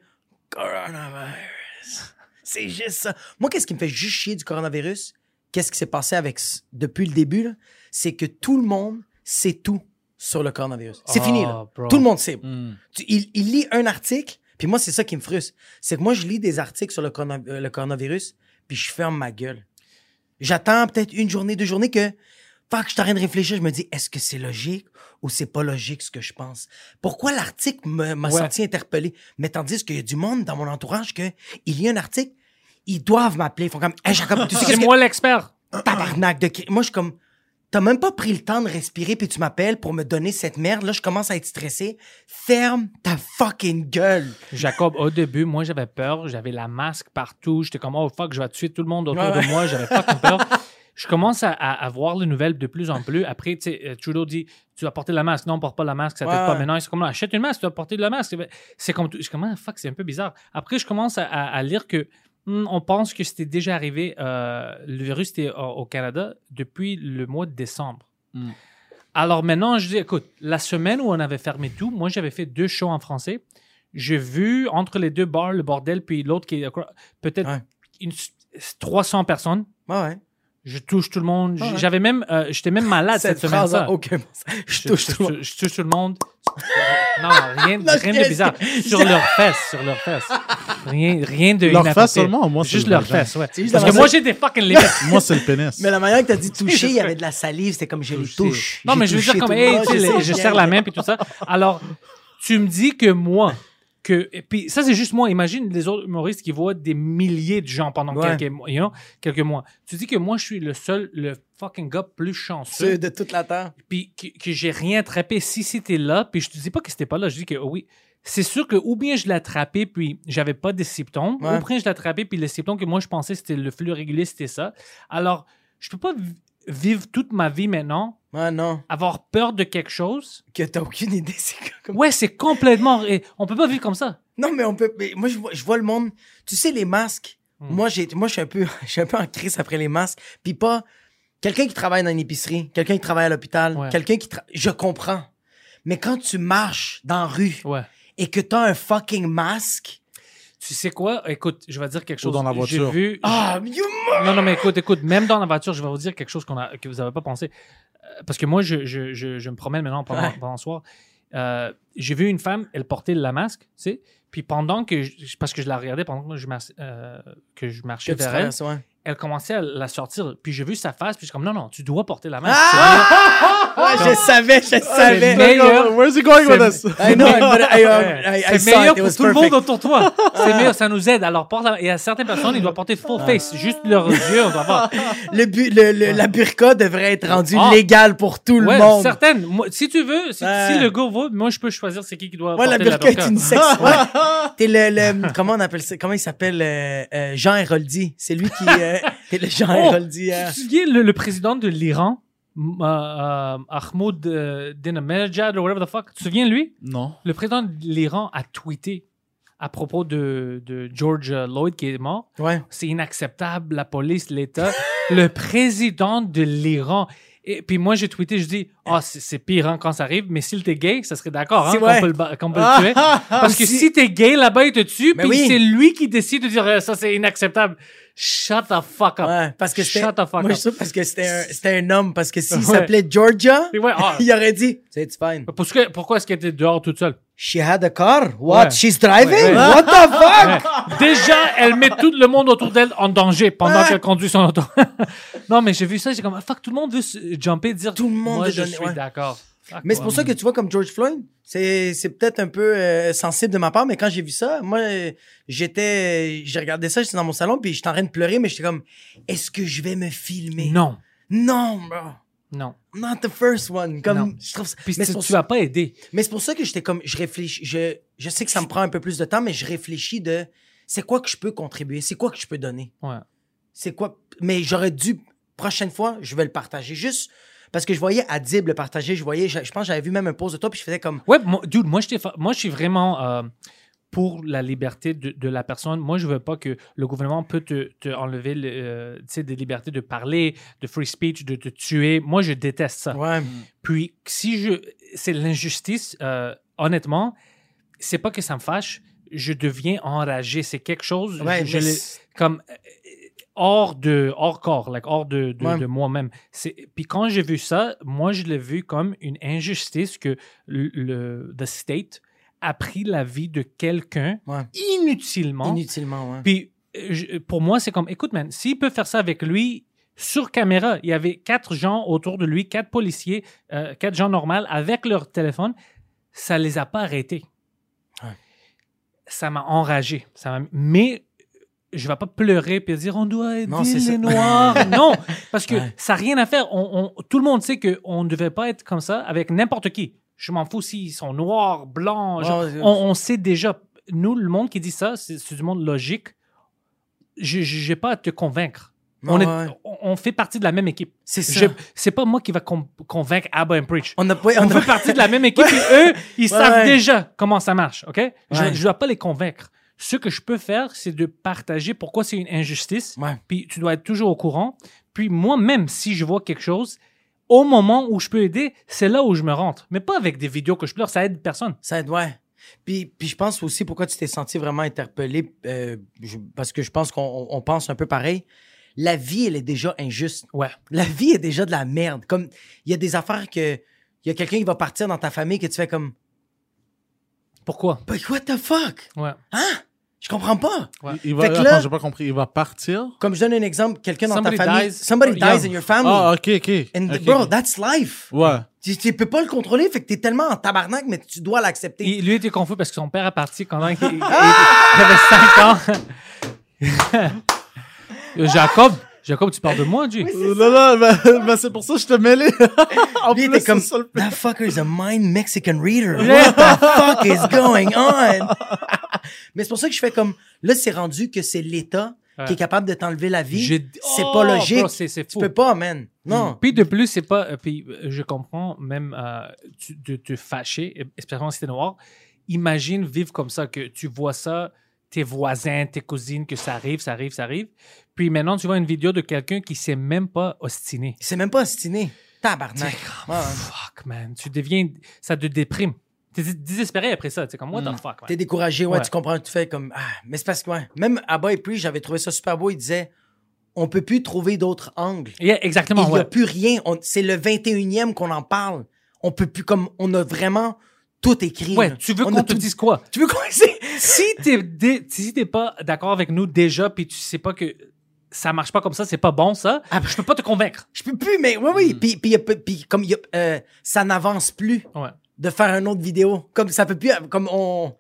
Coronavirus. C'est juste ça. Moi, qu'est-ce qui me fait juste chier du coronavirus? Qu'est-ce qui s'est passé avec depuis le début? C'est que tout le monde sait tout sur le coronavirus. C'est Oh, fini, là. bro. Tout le monde sait. Hmm. Il, il lit un article, puis moi, c'est ça qui me frustre. C'est que moi, je lis des articles sur le, corona- euh, le coronavirus, puis je ferme ma gueule. J'attends peut-être une journée, deux journées que, fuck, je suis en train de réfléchir, je me dis, est-ce que c'est logique ou c'est pas logique ce que je pense? Pourquoi l'article m'a Ouais. senti interpellé? Mais tandis qu'il y a du monde dans mon entourage que, il y a un article, ils doivent m'appeler. Ils font comme, hey, Jacob, tu sais C'est que moi l'expert. tabarnak de Moi, je suis comme. T'as même pas pris le temps de respirer puis tu m'appelles pour me donner cette merde. Là, je commence à être stressé. Ferme ta fucking gueule. Jacob, au début, moi, j'avais peur. J'avais la masque partout. J'étais comme, oh fuck, je vais tuer tout le monde autour Ouais, de moi. J'avais fucking peur. Je commence à, à, à voir les nouvelles de plus en plus. Après, tu sais, euh, Trudeau dit, tu dois porter la masque. Non, on porte pas la masque, ça t'aide Ouais, pas. Maintenant, c'est comme, achète une masque, tu dois porter de la masque. C'est comme, je suis comme, ah, fuck, c'est un peu bizarre. Après, je commence à, lire que on pense que c'était déjà arrivé, euh, le virus était au, au Canada depuis le mois de décembre. Hmm. Alors maintenant, je dis, écoute, la semaine où on avait fermé tout, moi, j'avais fait deux shows en français. J'ai vu entre les deux bars, le bordel, puis l'autre qui est peut-être Ouais. une- 300 personnes. Ouais, ouais. Je touche tout le monde. Ah ouais. J'avais même, euh, j'étais même malade cette, Cette semaine. sens. Je Je, touche je- tout le monde. je- touche tout le monde. Non, rien, Non, rien de bizarre. Sur leurs fesses, sur leurs fesses. Rien, rien de inapproprié. fesses seulement, moi, c'est Juste le leurs vagin. fesses, ouais. C'est juste Parce la que moi, j'ai des fucking limites. Moi, c'est le pénis. Mais la manière que t'as dit toucher, il y avait de la salive. C'était comme je les touche. Non, J'ai mais je veux dire comme, le hey, monde, tu sais, je les- serre la main puis tout ça. Alors, tu me dis que moi, que, et puis ça, c'est juste moi. Imagine les autres humoristes qui voient des milliers de gens pendant Ouais. quelques, mois, you know, quelques mois. Tu dis que moi, je suis le seul, le fucking gars plus chanceux. Ceux de toute la terre. puis que, que j'ai rien attrapé si c'était là, puis je te dis pas que c'était pas là, je dis que oh oui. C'est sûr que ou bien je l'ai attrapé puis j'avais pas de symptômes, Ouais. ou bien je l'ai attrapé puis les symptômes que moi je pensais c'était le flux régulier, c'était ça. Alors, je peux pas vi- vivre toute ma vie maintenant, Ouais, non. avoir peur de quelque chose. Que t'as aucune idée. C'est comme... Ouais, c'est complètement. On peut pas vivre comme ça. Non, mais on peut. mais moi, je vois, je vois le monde. Tu sais, les masques. Hmm. Moi, j'ai, moi, je suis un peu, je suis un peu en crise après les masques. Puis pas quelqu'un qui travaille dans une épicerie, quelqu'un qui travaille à l'hôpital, Ouais. quelqu'un qui, tra- je comprends. Mais quand tu marches dans la rue Ouais. Et que t'as un fucking masque, Tu sais quoi? Écoute, je vais dire quelque Ou chose. dans la J'ai voiture. vu. ah, you Non, non, mais écoute, écoute, même dans la voiture, je vais vous dire quelque chose qu'on a, que vous n'avez pas pensé. Euh, Parce que moi, je, je, je, je me promène maintenant pendant, Ouais. pendant le soir. Euh, j'ai vu une femme, elle portait la masque, tu sais. Puis pendant que. je- parce que je la regardais pendant que je, mar- euh, que je marchais que tu vers elle, traverses, ouais. Elle commençait à la sortir. Puis j'ai vu sa face, puis je suis comme, non, non, tu dois porter la main. Ah, je savais, je savais. mais- meilleur. Where's he going with C'est- this? I know, but I, um, I, I C'est meilleur it. It pour tout le monde autour de toi. C'est meilleur, ça nous aide. Alors, porte la... il y a certaines personnes, ils doivent porter full face. Juste leurs yeux, on doit voir. Le, bu- le, le- la burqa devrait être rendue Ah. légale pour tout le Ouais, monde. certaines. Moi, si tu veux, si, le gars veut, moi, je peux choisir c'est qui qui doit Ouais, la porter burqa est burqa. une sexe. Ouais. T'es le, le- comment on appelle ça? Comment il s'appelle? euh, euh, Jean Héroldi? C'est lui qui, euh, Jean Oh, Héroldi. euh. Tu te souviens, le, le président de l'Iran, M- euh, euh, Ahmoud euh, ou whatever the fuck, tu te souviens de lui? Non. Le président de l'Iran a tweeté à propos de, de George Lloyd qui est mort. Ouais. C'est inacceptable, la police, l'État. le président de l'Iran. Et puis moi, j'ai tweeté, je dis, ah, c'est c'est pire hein, quand ça arrive, mais s'il était gay, ça serait d'accord hein, C'est qu'on vrai. peut le, ba- qu'on peut le tuer. Parce que si t'es gay, là-bas, il te tue, Mais puis oui. c'est lui qui décide de dire, euh, ça, c'est inacceptable. Shut the fuck up. Ouais, parce que c'était, Shut the fuck moi, up. je trouve parce que c'était un, c'était un homme, parce que s'il s'appelait Georgia, ouais, ah. il aurait dit, c'est fine. Parce que- pourquoi est-ce qu'elle était dehors toute seule? She had a car. What? Ouais. She's driving? Ouais. What the fuck? Déjà, elle met tout le monde autour d'elle en danger pendant Ouais. qu'elle conduit son auto. non, mais j'ai vu ça, j'ai comme, ah, fuck, tout le monde veut se jumper, dire, Tout le monde moi, veut je donner- suis ouais. d'accord. Fuck, Mais c'est pour ça que tu vois, comme George Floyd, c'est, c'est peut-être un peu euh, sensible de ma part, mais quand j'ai vu ça, moi, j'étais, j'ai regardé ça, j'étais dans mon salon, puis j'étais en train de pleurer, mais j'étais comme, est-ce que je vais me filmer? Non, Non, bro. non. Not the first one. Comme, Non. je trouve ça- Puis mais, tu, tu vas pas aider. mais c'est pour ça que j'étais comme, je réfléchis, je, je sais que ça me prend un peu plus de temps, mais je réfléchis de, c'est quoi que je peux contribuer? C'est quoi que je peux donner? Ouais. C'est quoi? Mais j'aurais dû, prochaine fois, je vais le partager. Juste parce que je voyais Adib le partager, je voyais, je, je pense que j'avais vu même un post de toi, puis je faisais comme, Ouais, moi, dude, moi, moi, je suis vraiment euh, pour la liberté de, de la personne. Moi, je veux pas que le gouvernement peut te, te enlever le, euh, tu sais, des libertés de parler, de free speech, de te tuer. Moi, je déteste ça. ouais, Puis, si je. C'est l'injustice, euh, honnêtement, c'est pas que ça me fâche, je deviens enragé. C'est quelque chose. ouais, je, je comme hors de hors corps, like, hors de, de, Ouais. de moi-même. Puis quand j'ai vu ça, moi je l'ai vu comme une injustice que le, le the state a pris la vie de quelqu'un Ouais. inutilement. inutilement, ouais. Puis je- pour moi c'est comme écoute man, s'il peut faire ça avec lui sur caméra, il y avait quatre gens autour de lui, quatre policiers, euh, quatre gens normaux avec leur téléphone, ça les a pas arrêtés. Ouais. Ça m'a enragé. Ça m'a- mais je vais pas pleurer et dire on doit aider Non, les ça. noirs. non, parce que Ouais. ça n'a rien à faire. On- on- tout le monde sait qu'on ne devait pas être comme ça avec n'importe qui. Je m'en fous s'ils sont noirs, blancs. Ouais, on, on sait déjà. Nous, le monde qui dit ça, c'est du monde logique. Je n'ai pas à te convaincre. Non, on, est- ouais. on- fait partie de la même équipe. C'est ça. C'est pas moi qui va con- convaincre Abba and Preach. On a pas, On fait partie de la même équipe et eux, ils savent ouais. déjà comment ça marche, OK? Je Ouais. ne dois pas les convaincre. Ce que je peux faire, c'est de partager pourquoi c'est une injustice. Ouais. Puis tu dois être toujours au courant. Puis moi-même, si je vois quelque chose, au moment où je peux aider, c'est là où je me rentre. Mais pas avec des vidéos que je pleure, ça aide personne. Ça aide, ouais. Puis, puis je pense aussi pourquoi tu t'es senti vraiment interpellé, euh, je- parce que je pense qu'on on- on pense un peu pareil. La vie, elle est déjà injuste. Ouais. La vie est déjà de la merde. Comme, il y a des affaires que, il y a quelqu'un qui va partir dans ta famille que tu fais comme, Pourquoi? but what the fuck? Ouais. Hein? Je comprends pas. Il va, Fait que attends, là- j'ai pas compris. Il va partir? Comme je donne un exemple, quelqu'un dans ta Somebody famille, dies somebody or dies young. in your family. Ah, ok, ok. And Ok, bro, that's life. Ouais. Tu, tu peux pas le contrôler, fait que t'es tellement en tabarnak, mais tu dois l'accepter. Il- lui était confus parce que son père est parti quand il, il- il- il avait 5 ans. Jacob, Jacob, tu parles de moi, Dieu. Non, non, mais, mais c'est pour ça que je te mêlé. en Lui, plus, comme, ça le that fucker's a mind Mexican reader. What the fuck is going on? Mais c'est pour ça que je fais comme, là, c'est rendu que c'est l'État qui est capable de t'enlever la vie. C'est Oh, pas logique. bro, tu peux pas, man. Non. Puis de plus, c'est pas. euh, Puis euh, je comprends même euh, tu- de te fâcher, especially si t'es noir. Imagine vivre comme ça, que tu vois ça, tes voisins, tes cousines, que ça arrive, ça arrive, ça arrive. Puis maintenant, tu vois une vidéo de quelqu'un qui s'est même pas ostiné. C'est même pas ostiné. Tabarnak. T'es- ouais. Fuck, man. Tu deviens. Ça te déprime. T'es dés- désespéré après ça. Tu comme, what the fuck, man? T'es découragé, ouais, Ouais. tu comprends, tu fais comme, ah, mais c'est parce que, ouais. Même Abba et Pri, j'avais trouvé ça super beau, il disait, on peut plus trouver d'autres angles. Yeah, exactement, Il n'y a ouais. plus rien. On- C'est le 21e qu'on en parle. On peut plus, comme, on a vraiment tout écrit. Ouais, là. tu veux On qu'on a te dise quoi? Tu veux quoi? C'est- si t'es dé- si t'es pas d'accord avec nous déjà, puis tu sais pas que ça marche pas comme ça, c'est pas bon ça. Ah, ben- je peux pas te convaincre. Je peux plus, mais oui, oui. Hmm. Puis, puis, il y a peu- puis comme il y a, euh, ça n'avance plus Ouais. de faire une autre vidéo. Comme ça peut plus, comme on,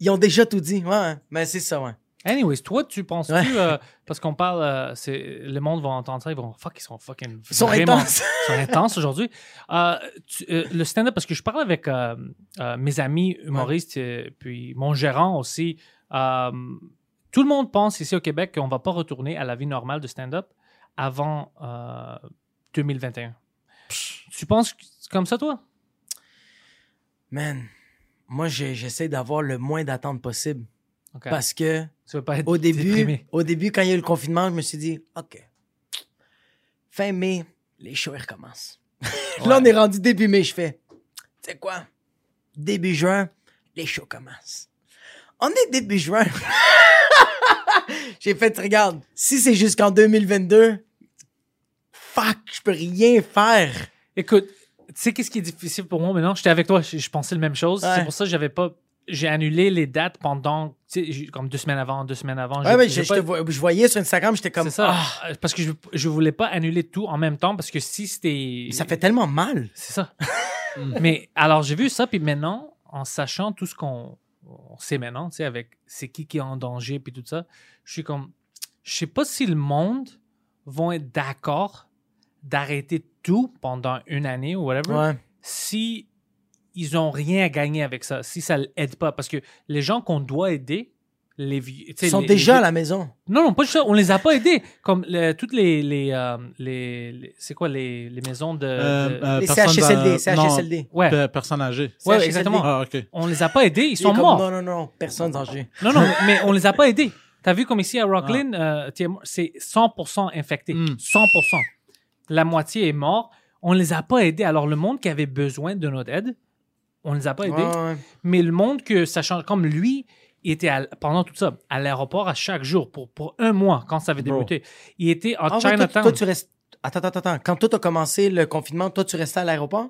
ils ont déjà tout dit. Ouais, mais c'est ça, ouais. Anyways, toi, tu penses-tu, Ouais. euh, parce qu'on parle, euh, c'est, le monde va entendre ça, ils vont, fuck, ils sont fucking. Ils sont vraiment- intenses. Ils sont intenses aujourd'hui. Euh, tu- euh, le stand-up, parce que je parle avec euh, euh, mes amis humoristes, euh, puis mon gérant aussi. tout le monde pense ici au Québec qu'on va pas retourner à la vie normale de stand-up avant euh, 2021. Tu penses que c'est comme ça, toi? Man, moi, j'essaie d'avoir le moins d'attente possible. Parce que tu veux pas être au début, déprimé. au début, quand il y a eu le confinement, je me suis dit, OK, fin mai, les shows, ils recommencent. Là, on est rendu début mai, je fais, tu sais quoi, début juin, les shows commencent. On est début juin. J'ai fait, regarde, si c'est jusqu'en 2022, fuck, je peux rien faire. Écoute, tu sais qu'est-ce qui est difficile pour moi maintenant? J'étais avec toi, je, je pensais la même chose. Ouais. C'est pour ça que j'avais pas. J'ai annulé les dates pendant, tu sais, j'ai- comme deux semaines avant, deux semaines avant. Ouais, mais je, pas- je te vois- je voyais sur Instagram, j'étais comme, C'est ça. ah, Euh, Parce que je, je voulais pas annuler tout en même temps parce que si c'était. ça fait tellement mal. C'est ça. mais alors, j'ai vu ça, puis maintenant, en sachant tout ce qu'on on sait maintenant, tu sais, avec c'est qui qui est en danger, puis tout ça, je suis comme. Je sais pas si le monde vont être d'accord d'arrêter tout pendant une année ou whatever Ouais. si ils ont rien à gagner avec ça, si ça l'aide pas, parce que les gens qu'on doit aider, les vieux, Ils sont les- déjà les- à la maison. Non, non, pas juste ça, on les a pas aidés. Comme le- toutes les, les, euh, les, les- c'est quoi les, les maisons de, Euh, de- euh, Les personnes CHSLD, CHSLD. ouais, Pe- Personnes âgées. ouais, CHSLD. exactement. Ah, ok. On les a pas aidés, ils Il sont comme, morts. Non, non, non, personne âgée. Non, non, mais on les a pas aidés. T'as vu comme ici à Rocklin, euh, TM c'est 100% infecté. Mm. 100%. La moitié est mort. On les a pas aidés. Alors, le monde qui avait besoin de notre aide, on les a pas aidés. Ouais, ouais. Mais le monde que ça change, comme lui, il était à- pendant tout ça à l'aéroport à chaque jour pour, pour un mois quand ça avait Bro. débuté. Il était en Ah ouais, toi, Chinatown. toi, tu restes. Attends, attends, attends. Quand toi, t'as commencé le confinement, toi, tu restais à l'aéroport?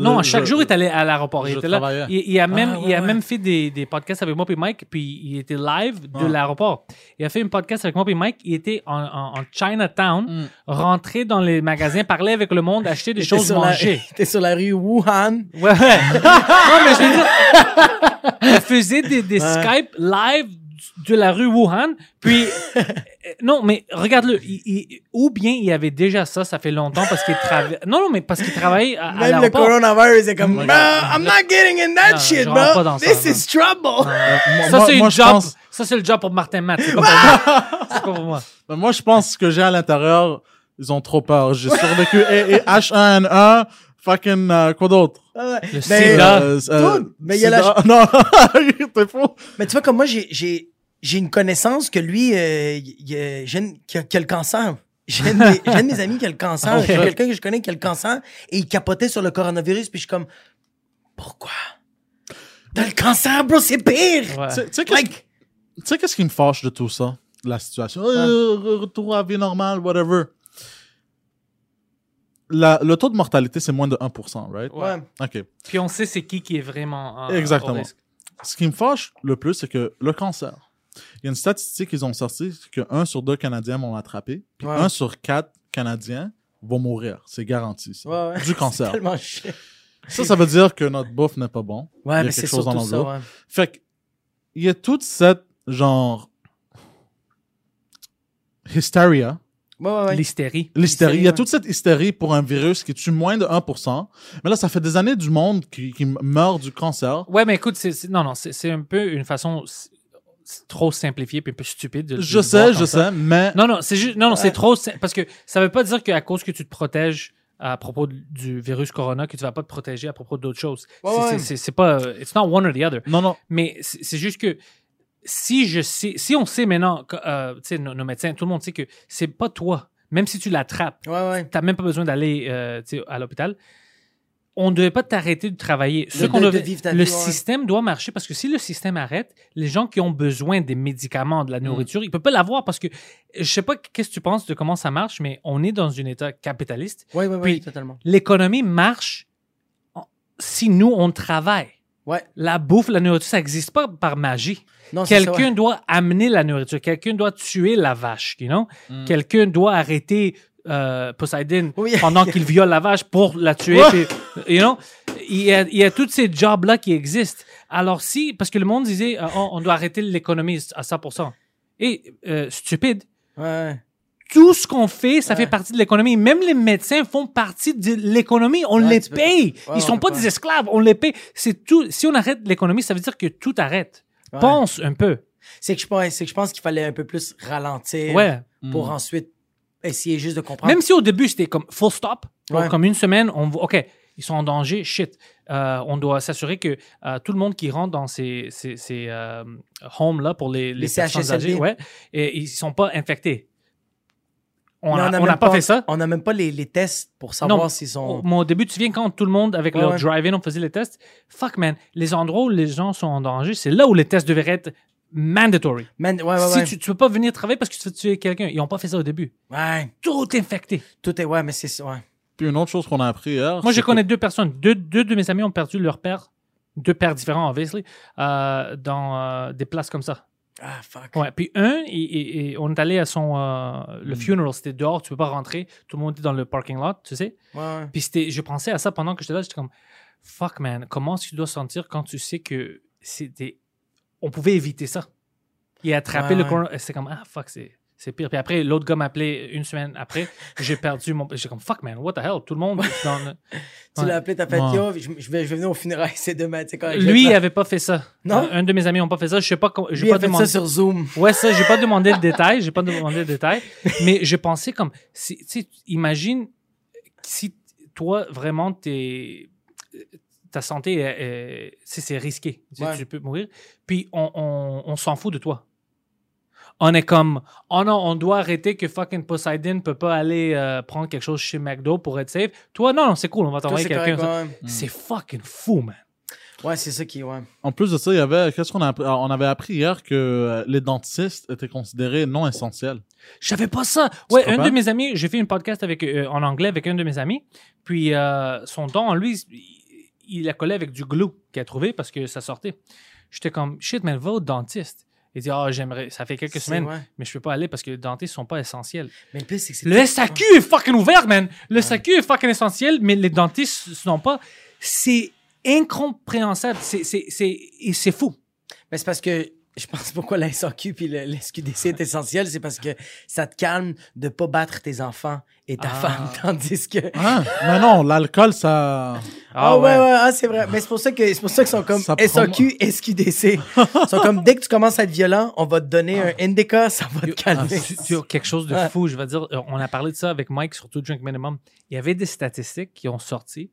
Non, Le- chaque je- jour, il est allé à l'aéroport. Il était là. Il, il a même, Ah, ouais, il a ouais. même fait des, des podcasts avec moi et Mike, puis il était live de Ah. l'aéroport. Il a fait un podcast avec moi et Mike. Il était en, en- en Chinatown, Mm. rentré dans les magasins, parler avec le monde, acheter des choses manger. T'es sur la rue Wuhan. Ouais, ouais. non, mais je veux dire, il faisait des, des Ouais. Skype live de la rue Wuhan, puis euh, non, mais regarde-le, ou bien il y avait déjà ça, ça fait longtemps parce qu'il travaillait. Non, non, mais parce qu'il travaillait à, à Même le coronavirus est comme. Bro, I'm not getting in that Non, shit, pas bro. dans ça, This non. is trouble. Euh, moi- Ça, c'est une job. pense- Ça, c'est le job pour Martin Matt. C'est pas pour moi. C'est pas pour moi. Ben, moi, je pense que j'ai à l'intérieur, ils ont trop peur. J'ai survécu et, et H1N1, fucking, euh, quoi d'autre? Le Mais- sida. Euh, euh, mais il y a la- Non, t'es fou. Mais tu vois, comme moi, j'ai, j'ai, j'ai une connaissance que lui, euh, il- il- j'ai une- qui, a, qui a le cancer. J'ai un, de mes- j'ai un de mes amis qui a le cancer. Ok. J'ai quelqu'un que je connais qui a le cancer et il capotait sur le coronavirus. Puis je suis comme, pourquoi? T'as le cancer, bro, c'est pire! Ouais. Tu sais- tu sais qu'est-ce Like, tu sais qu'est-ce qui me fâche de tout ça? La situation. Euh, re- retour à la vie normale, whatever. La- le taux de mortalité, c'est moins de 1%, right? ouais. OK. Puis on sait c'est qui qui est vraiment. euh, Exactement. Ce qui me fâche le plus, c'est que le cancer. Il y a une statistique qu'ils ont sortie, c'est que 1 sur 2 Canadiens vont l'attraper, puis Ouais. 1 sur 4 Canadiens vont mourir. C'est garanti, ça. Ouais, ouais. Du cancer. C'est tellement chiant. Ça, ça veut dire que notre bouffe n'est pas bon. Il y Ouais, a mais quelque c'est chose dans ça. Fait que, il y a toute cette, genre, hysteria, Ouais, ouais, ouais. L'hystérie. l'hystérie. Il y a ouais. toute cette hystérie pour un virus qui tue moins de 1%. Mais là, ça fait des années du monde qui, qui meurt du cancer. Ouais, mais écoute, c'est, c'est- non, non, c'est, c'est un peu une façon trop simplifiée puis un peu stupide de, Je sais, je ça. sais, mais Non, non, c'est juste, non, non, c'est trop, parce que ça veut pas dire qu'à cause que tu te protèges à propos du virus corona, que tu vas pas te protéger à propos d'autres choses. Ouais, c'est, ouais. c'est- c'est- c'est pas, euh, it's not one or the other. non, non. Mais c'est c'est juste que si je sais, si on sait maintenant, euh, tu sais, nos, nos médecins, tout le monde sait que c'est pas toi, même si tu l'attrapes, Ouais, ouais. t'as même pas besoin d'aller euh, tu sais, à l'hôpital. On ne devait pas t'arrêter de travailler. Ce qu'on de- devait- de vivre ta le vie, ouais. système doit marcher parce que si le système arrête, les gens qui ont besoin des médicaments, Mm. de la nourriture, ils ne peuvent pas l'avoir parce que je sais pas qu'est-ce que tu penses de comment ça marche, mais on est dans un état capitaliste. Ouais, ouais, Puis- totalement. L'économie marche si nous on travaille. Ouais. La bouffe, la nourriture, ça n'existe pas par magie. Non, c'est ça, Quelqu'un ouais. doit amener la nourriture. Quelqu'un doit tuer la vache, you know? Quelqu'un doit arrêter euh, Poseidon Oui. pendant qu'il viole la vache pour la tuer. Puis, you know? Il y a, il y a tous ces jobs-là qui existent. Alors si, parce que le monde disait, euh, on, on doit arrêter l'économie à 100%. Et euh, stupide. Ouais. Tout ce qu'on fait, ça Ouais. fait partie de l'économie. Même les médecins font partie de l'économie. On Ouais, les tu peux- paye. Ouais, Ils sont on pas des esclaves. On les paye. C'est tout. Si on arrête l'économie, ça veut dire que tout arrête. Pense un peu. C'est que je pense, c'est que je pense qu'il fallait un peu plus ralentir pour Mm. ensuite essayer juste de comprendre. Même si au début, c'était comme full stop, comme une semaine, on voit, OK, ils sont en danger, shit. Euh, on doit s'assurer que euh, tout le monde qui rentre dans ces, ces, ces euh, homes-là pour les, les, Les personnes âgées, ouais, et ils sont pas infectés. On n'a même pas, fait ça. On n'a même pas les, les tests pour savoir Non, s'ils sont. au début, tu viens quand tout le monde, avec Ouais, leur ouais. drive-in, on faisait les tests. Fuck, man. Les endroits où les gens sont en danger, c'est là où les tests devraient être mandatory. Man, ouais, ouais, si ouais. tu, tu peux pas venir travailler parce que tu veux tuer quelqu'un, ils ont pas fait ça au début. Ouais, Tout infecté. tout est. Ouais, mais c'est ça. Ouais. Puis une autre chose qu'on a appris hier. Moi, je connais deux personnes. Deux, deux de mes amis ont perdu leur père, deux pères différents, obviously, euh, dans euh, des places comme ça. Ah, fuck. Ouais. Puis un, il- on est allé à son euh, le funeral, c'était dehors, tu peux pas rentrer, tout le monde était dans le parking lot, tu sais. Ouais, ouais. Puis c'était, je pensais à ça pendant que j'étais là, j'étais comme, fuck man, comment tu dois sentir quand tu sais que c'était, on pouvait éviter ça? Il a attrapé Ouais, le ouais. c'est comme, ah fuck, c'est, c'est pire. Puis après, l'autre gars m'a appelé une semaine après, j'ai perdu mon, j'étais comme, fuck man, what the hell, tout le monde est dans le- Tu l'as appelé, t'as fait Ouais. yo, je, je vais, je vais venir au funérailles, c'est demain. tu sais, quand- Lui, il avait pas fait ça. Non? Un, un de mes amis n'a pas fait ça. Je sais pas. J'ai il a pas fait demandé. ça sur Zoom. Ouais, ça, j'ai pas demandé le détail. J'ai pas demandé le détail. Mais je pensais comme, si, tu sais, imagine si toi vraiment t'es, ta santé, est- est- c'est c'est risqué. Tu, sais, Ouais. tu peux mourir. Puis on, on, on s'en fout de toi. On est comme, oh non, on doit arrêter que fucking Poseidon peut pas aller euh, prendre quelque chose chez McDo pour être safe. Toi, non, non, c'est cool, on va t'envoyer quelqu'un. C'est fucking fou, man. Ouais, c'est ça qui. Ouais. En plus de ça, il y avait. Qu'est-ce qu'on a appris? Alors, On avait appris hier que euh, les dentistes étaient considérés non essentiels. Je savais pas ça. Ouais, un de mes amis, j'ai fait une podcast avec, euh, en anglais avec un de mes amis. Puis euh, son don, lui, il, il a collé avec du glue qu'il a trouvé parce que ça sortait. J'étais comme, shit, mais va au dentiste. Il dit, ah, j'aimerais, ça fait quelques semaines, ouais. mais je peux pas aller parce que les dentistes sont pas essentiels. Mais le pire, c'est que c'est. Le SAQ est fucking ouvert, man. Le SAQ est fucking essentiel, mais les dentistes sont pas. C'est incompréhensible. C'est, c'est, c'est, et c'est fou. Mais c'est parce que je pense pourquoi la SAQ puis le, le SQDC est essentiel, c'est parce que ça te calme de pas battre tes enfants et ta Ah. femme, tandis que. Ah, mais non, l'alcool, ça. Ah, ouais, ouais, ah, c'est vrai. Mais c'est pour ça que c'est pour ça qu'ils sont comme Ça prend- SAQ, SQDC. Ils sont comme dès que tu commences à être violent, on va te donner un indica, ça va te calmer. Tu- tu as quelque chose de fou, je vais dire. On a parlé de ça avec Mike, surtout Drink Minimum. Il y avait des statistiques qui ont sorti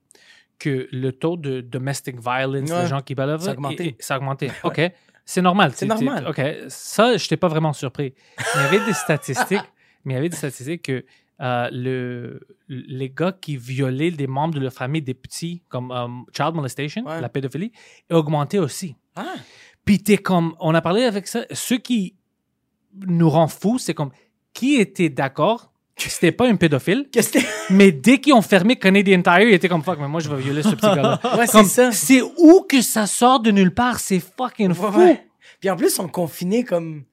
que le taux de domestic violence, Ouais. les gens qui balèvent, Ça a augmenté. et- et- ça a augmenté. OK. C'est normal. C'est normal. OK. Ça, je n'étais pas vraiment surpris. Il y avait des statistiques, mais il y avait des statistiques que euh, le, les gars qui violaient des membres de leur famille, des petits, comme euh, child molestation, Ouais. la pédophilie, a augmenté aussi. Ah, Puis t'es comme, on a parlé avec ça, ce qui nous rend fous, c'est comme, qui était d'accord c'était pas un pédophile, mais dès qu'ils ont fermé Canadian Tire, il était comme, fuck, mais moi je vais violer ce petit gars-là. Ouais, c'est ça. C'est où que ça sort de nulle part, c'est fucking fou. Ouais, ouais. Puis en plus, ils sont confinés comme.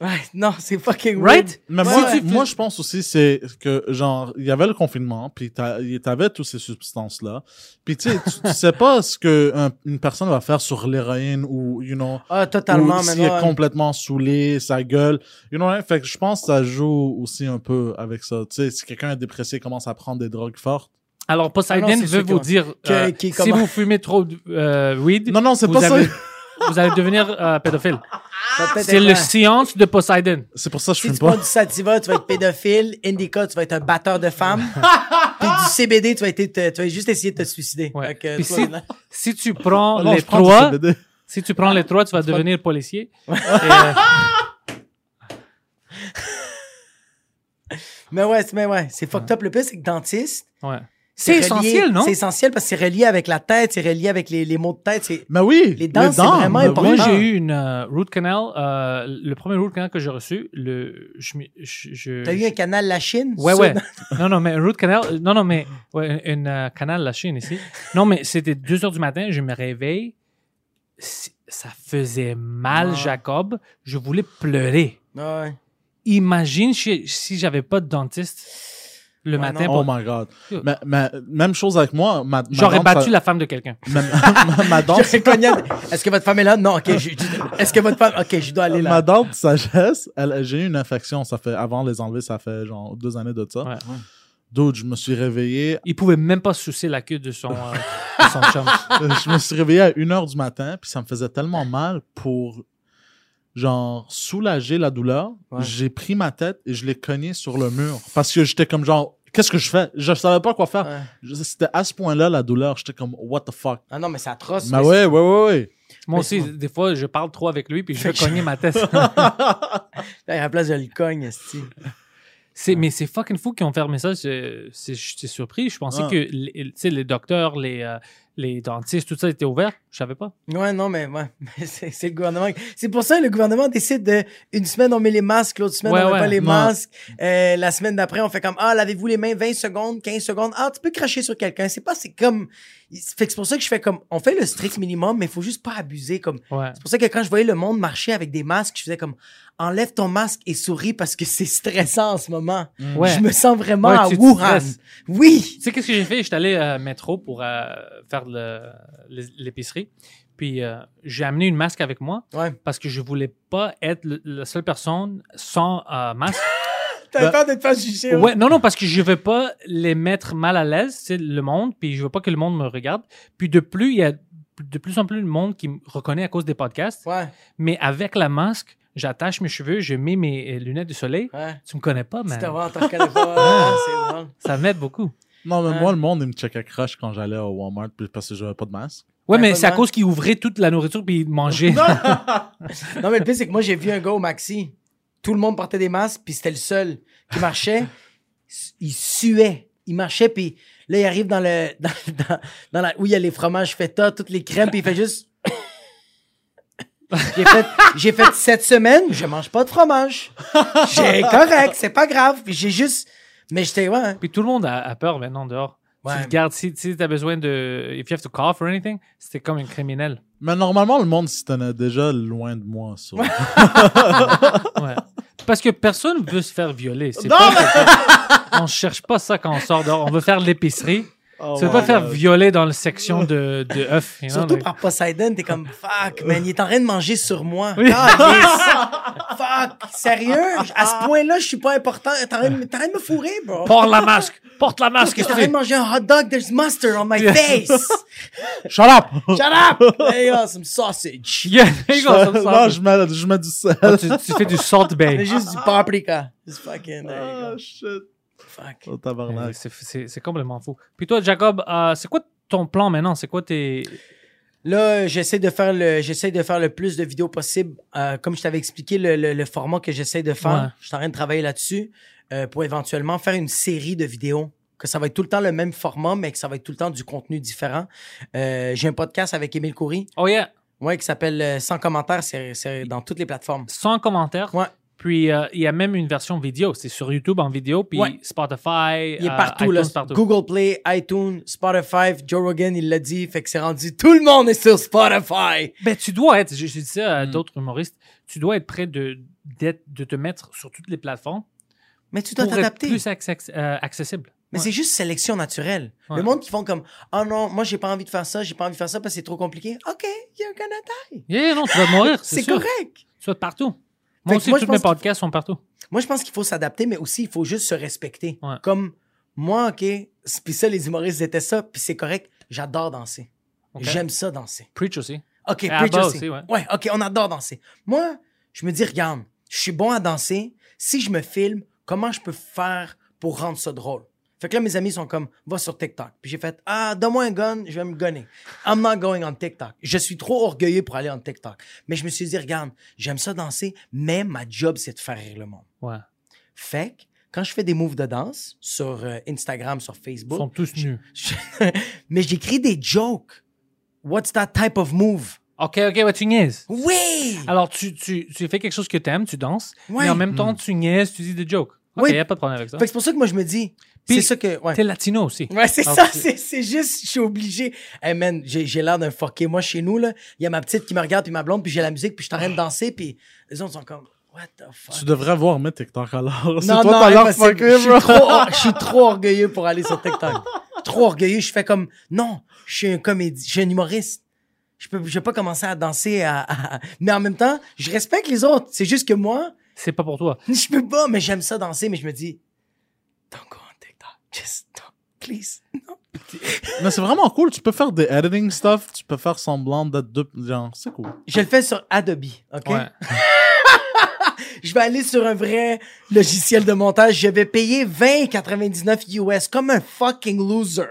Ouais, non, c'est fucking Right? weird. Mais Ouais, moi, ouais. moi, je pense aussi, c'est que, genre, il y avait le confinement, puis t'avais toutes ces substances-là. Puis, tu sais, tu- sais pas ce que un- une personne va faire sur l'héroïne ou, you know, Ah, totalement, ou mais s'il est complètement saoulé, sa gueule. You know, hein? fait que je pense que ça joue aussi un peu avec ça. Tu sais, si quelqu'un est dépressé, commence à prendre des drogues fortes. Alors Poseidon Ah veut vous que- dire, que- euh, qui- si vous fumez trop de euh, weed, Non, non, c'est pas avez- ça. Vous allez devenir euh, pédophile. C'est le science de Poseidon. C'est pour ça que je Si fume tu prends du sativa, tu vas être pédophile. Indica, tu vas être un batteur de femmes. Puis du CBD, tu vas, être, tu vas juste essayer de te suicider. Ouais. Fait que, Puis toi, si, là- si tu prends non, les je prends du trois, CBD. Si tu prends les trois, tu vas devenir policier. Et, euh, Mais ouais, c'est- mais ouais, c'est fucked up. Le plus, c'est que dentiste. ouais. C'est essentiel, non? C'est essentiel parce que c'est relié avec la tête, c'est relié avec les, les maux de tête. C'est... Mais oui. Les dents, c'est vraiment mais important. Moi, oui. j'ai eu une euh, root canal. euh, le premier root canal que j'ai reçu, le, je, m'y- je, je- T'as eu un canal La Chine? Ouais, ouais. Non, non, mais un root canal. euh, Non, non, mais ouais, une, une, euh, canal la Chine ici. Non, mais c'était 2 heures du matin, je me réveille, ça faisait mal, Ouais. Jacob. Je voulais pleurer. Ouais. Imagine si, si j'avais pas de dentiste le Ouais, matin. non. Oh pour- my god. Mais même chose avec moi. Ma, ma J'aurais battu la femme de quelqu'un. ma, ma- ma dent, Est-ce que votre femme est là? Non, ok. Est-ce que votre femme. Ok, je dois aller là. ma dent de sagesse, j'ai eu une infection. Ça fait, avant de les enlever, ça fait genre deux années de ça. Ouais. Dude, je me suis réveillé. Il pouvait même pas sucer la queue de son, euh, de son chum. je me suis réveillé à 1h du matin, puis ça me faisait tellement mal pour genre soulager la douleur. Ouais. J'ai pris ma tête et je l'ai cogné sur le mur parce que j'étais comme genre qu'est-ce que je fais? Je savais pas quoi faire. Ouais. C'était à ce point-là la douleur, j'étais comme what the fuck? Ah non, mais c'est atroce. Mais mais ouais, ouais, ouais, ouais. Moi aussi, des fois, je parle trop avec lui puis je je- cogner ma tête. À la place, je le cogne. C'est, mais c'est fucking fou qu'ils ont fermé ça. J'étais surpris. Je pensais Ah. que les, tu sais, les docteurs, les, euh, les dentistes, tout ça était ouvert? Je savais pas. Ouais, non, mais ouais. Mais c'est le gouvernement. C'est pour ça que le gouvernement décide de. Une semaine, on met les masques, l'autre semaine, Ouais, on met ouais. pas les masques. Euh, la semaine d'après, on fait comme Ah, lavez-vous les mains 20 secondes, 15 secondes. Ah, tu peux cracher sur quelqu'un. C'est pas, c'est comme. Fait que c'est pour ça que je fais comme. On fait le strict minimum, mais il faut juste pas abuser. Comme. Ouais. C'est pour ça que quand je voyais le monde marcher avec des masques, je faisais comme enlève ton masque et souris parce que c'est stressant en ce moment. Ouais. Je me sens vraiment à Wuhan. Oui. Tu sais, qu'est-ce que j'ai fait? J'étais allé à métro pour euh, faire l'é- l'épicerie. Puis euh, j'ai amené une masque avec moi Ouais. parce que je voulais pas être le- la seule personne sans euh, masque. T'avais Ben- peur te faire juger. ouais, non, non, parce que je veux pas les mettre mal à l'aise, c'est le monde, puis je veux pas que le monde me regarde. Puis de plus, il y a de plus en plus de monde qui me reconnaît à cause des podcasts. Ouais. Mais avec la masque, j'attache mes cheveux, je mets mes euh, lunettes de soleil. Ouais. Tu me connais pas, Tu te pas. Ah, c'est. Ça m'aide beaucoup. Non, mais Ouais. moi le monde il me checkait crush quand j'allais au Walmart puis parce que j'avais pas de masque. Ouais, Ouais, mais c'est à cause qu'ils ouvraient toute la nourriture puis ils mangeaient. Non, mais le pire, c'est que moi, j'ai vu un gars au Maxi. Tout le monde portait des masques, puis c'était le seul qui marchait. Il suait. Il marchait, puis là, il arrive dans le. Dans, dans, dans la, où il y a les fromages feta, toutes les crèmes, puis il fait juste. J'ai fait, j'ai fait cette semaine, je mange pas de fromage. J'ai correct, c'est pas grave. Puis j'ai juste. Mais j'étais, ouais. hein. Puis tout le monde a, a peur maintenant dehors. Ouais. Tu te gardes, si, si tu as besoin de. If you have to cough or anything, c'était comme un criminel. Mais normalement le monde se tenait déjà loin de moi. ça. Ouais. Parce que personne veut se faire violer. C'est pas que- on cherche pas ça quand on sort dehors. On veut faire l'épicerie. Oh tu veux pas faire God. violer dans la section de, de œufs. you know, Surtout like- par Poseidon, t'es comme fuck, man, il est en train de manger sur moi. Oui. Fuck, sérieux? À ce point-là, je suis pas important. T'es en train de, t'es en train de me fourrer, bro. Porte la masque! Porte la masque! T'es en train de manger un hot dog, there's mustard on my face. Shut up! Shut up! Hey, yo, some sausage? Yeah, there you go, some non, sausage. je mets, je mets du sel. Oh, tu, tu fais du salt bay. juste du paprika. Just fucking, there you Oh go. shit. Fuck. Oh tabarnak. C'est- C'est complètement fou. Puis toi, Jacob, euh, c'est quoi ton plan maintenant? C'est quoi tes. Là, j'essaie de faire le, j'essaie de faire le plus de vidéos possible. Euh, comme je t'avais expliqué, le, le- le format que j'essaie de faire, Ouais. je suis en train de travailler là-dessus euh, pour éventuellement faire une série de vidéos. Que ça va être tout le temps le même format, mais que ça va être tout le temps du contenu différent. Euh, J'ai un podcast avec Émile Coury, Oh yeah! ouais, qui s'appelle euh, Sans commentaires. C'est c'est dans toutes les plateformes. Sans commentaire. Ouais. Puis euh, il y a même une version vidéo. C'est sur YouTube en vidéo. Puis Ouais. Spotify. Il est euh, partout, là. iTunes, partout. Google Play, iTunes, Spotify, Joe Rogan, il l'a dit. Fait que c'est rendu, tout le monde est sur Spotify. Ben, tu dois être, je, dis ça à Mm. d'autres humoristes, tu dois être prêt de, d'être- de te mettre sur toutes les plateformes Mais tu dois pour être t'adapter. plus acce- euh, accessible. Mais Ouais. c'est juste sélection naturelle. Ouais. Le monde qui font comme Oh non, moi j'ai pas envie de faire ça, j'ai pas envie de faire ça parce que c'est trop compliqué. OK, you're gonna die. Yeah, non, tu vas mourir, c'est C'est sûr. correct. Tu vas être partout. Moi aussi, moi, je tous mes podcasts sont partout. Moi je pense qu'il faut s'adapter, mais aussi il faut juste se respecter. Ouais. Comme moi, OK, puis ça, les humoristes étaient ça, puis c'est correct. J'adore danser. J'aime ça danser. Preach aussi. OK, Et Preach aussi. aussi, ouais. ouais, OK, on adore danser. Moi, je me dis, regarde, je suis bon à danser. Si je me filme, comment je peux faire pour rendre ça drôle? Fait que là, mes amis sont comme, va sur TikTok. Puis j'ai fait, ah, donne-moi un gun, je vais me gunner. I'm not going on TikTok. Je suis trop orgueilleux pour aller en TikTok. Mais je me suis dit, regarde, j'aime ça danser, mais ma job, c'est de faire rire le monde. Ouais. Fait que quand je fais des moves de danse sur euh, Instagram, sur Ils Facebook, sont tous nus. je- mais j'écris des jokes. What's that type of move? OK, OK, ouais, tu niaises. Oui! Alors, tu, tu, tu fais quelque chose que tu aimes, tu danses, Ouais. mais en même temps, tu niaises, tu dis des jokes. Ok, Oui. y a pas de problème avec ça. Fait que c'est pour ça que moi, je me dis, c'est ça que. Ouais. T'es latino aussi. Ouais, c'est Ah, ça, c'est, c'est juste, je suis obligé. Hey man, j'ai, j'ai l'air d'un fucké. Moi, chez nous, là, il y a ma petite qui me regarde, puis ma blonde, puis j'ai la musique, puis je suis en train de danser, puis les autres sont comme, what the fuck? Tu devrais voir mes TikTok alors. C'est Non, toi, non, t'as l'air impossible. fucké, je, suis bro. trop, je suis trop orgueilleux pour aller sur TikTok. trop orgueilleux. Je fais comme, non, je suis un comédien, je suis un humoriste. Je peux, je vais pas commencer à danser à, à- mais en même temps, je respecte les autres. C'est juste que moi, C'est pas pour toi. je peux pas, mais j'aime ça danser, mais je me dis, don't go on TikTok. Just don't, please. Non. Mais c'est vraiment cool. Tu peux faire des editing stuff. Tu peux faire semblant d'être deux. Genre, c'est cool. Je le fais sur Adobe, OK? Ouais. Je vais aller sur un vrai logiciel de montage. Je vais payer 20,99 US comme un fucking loser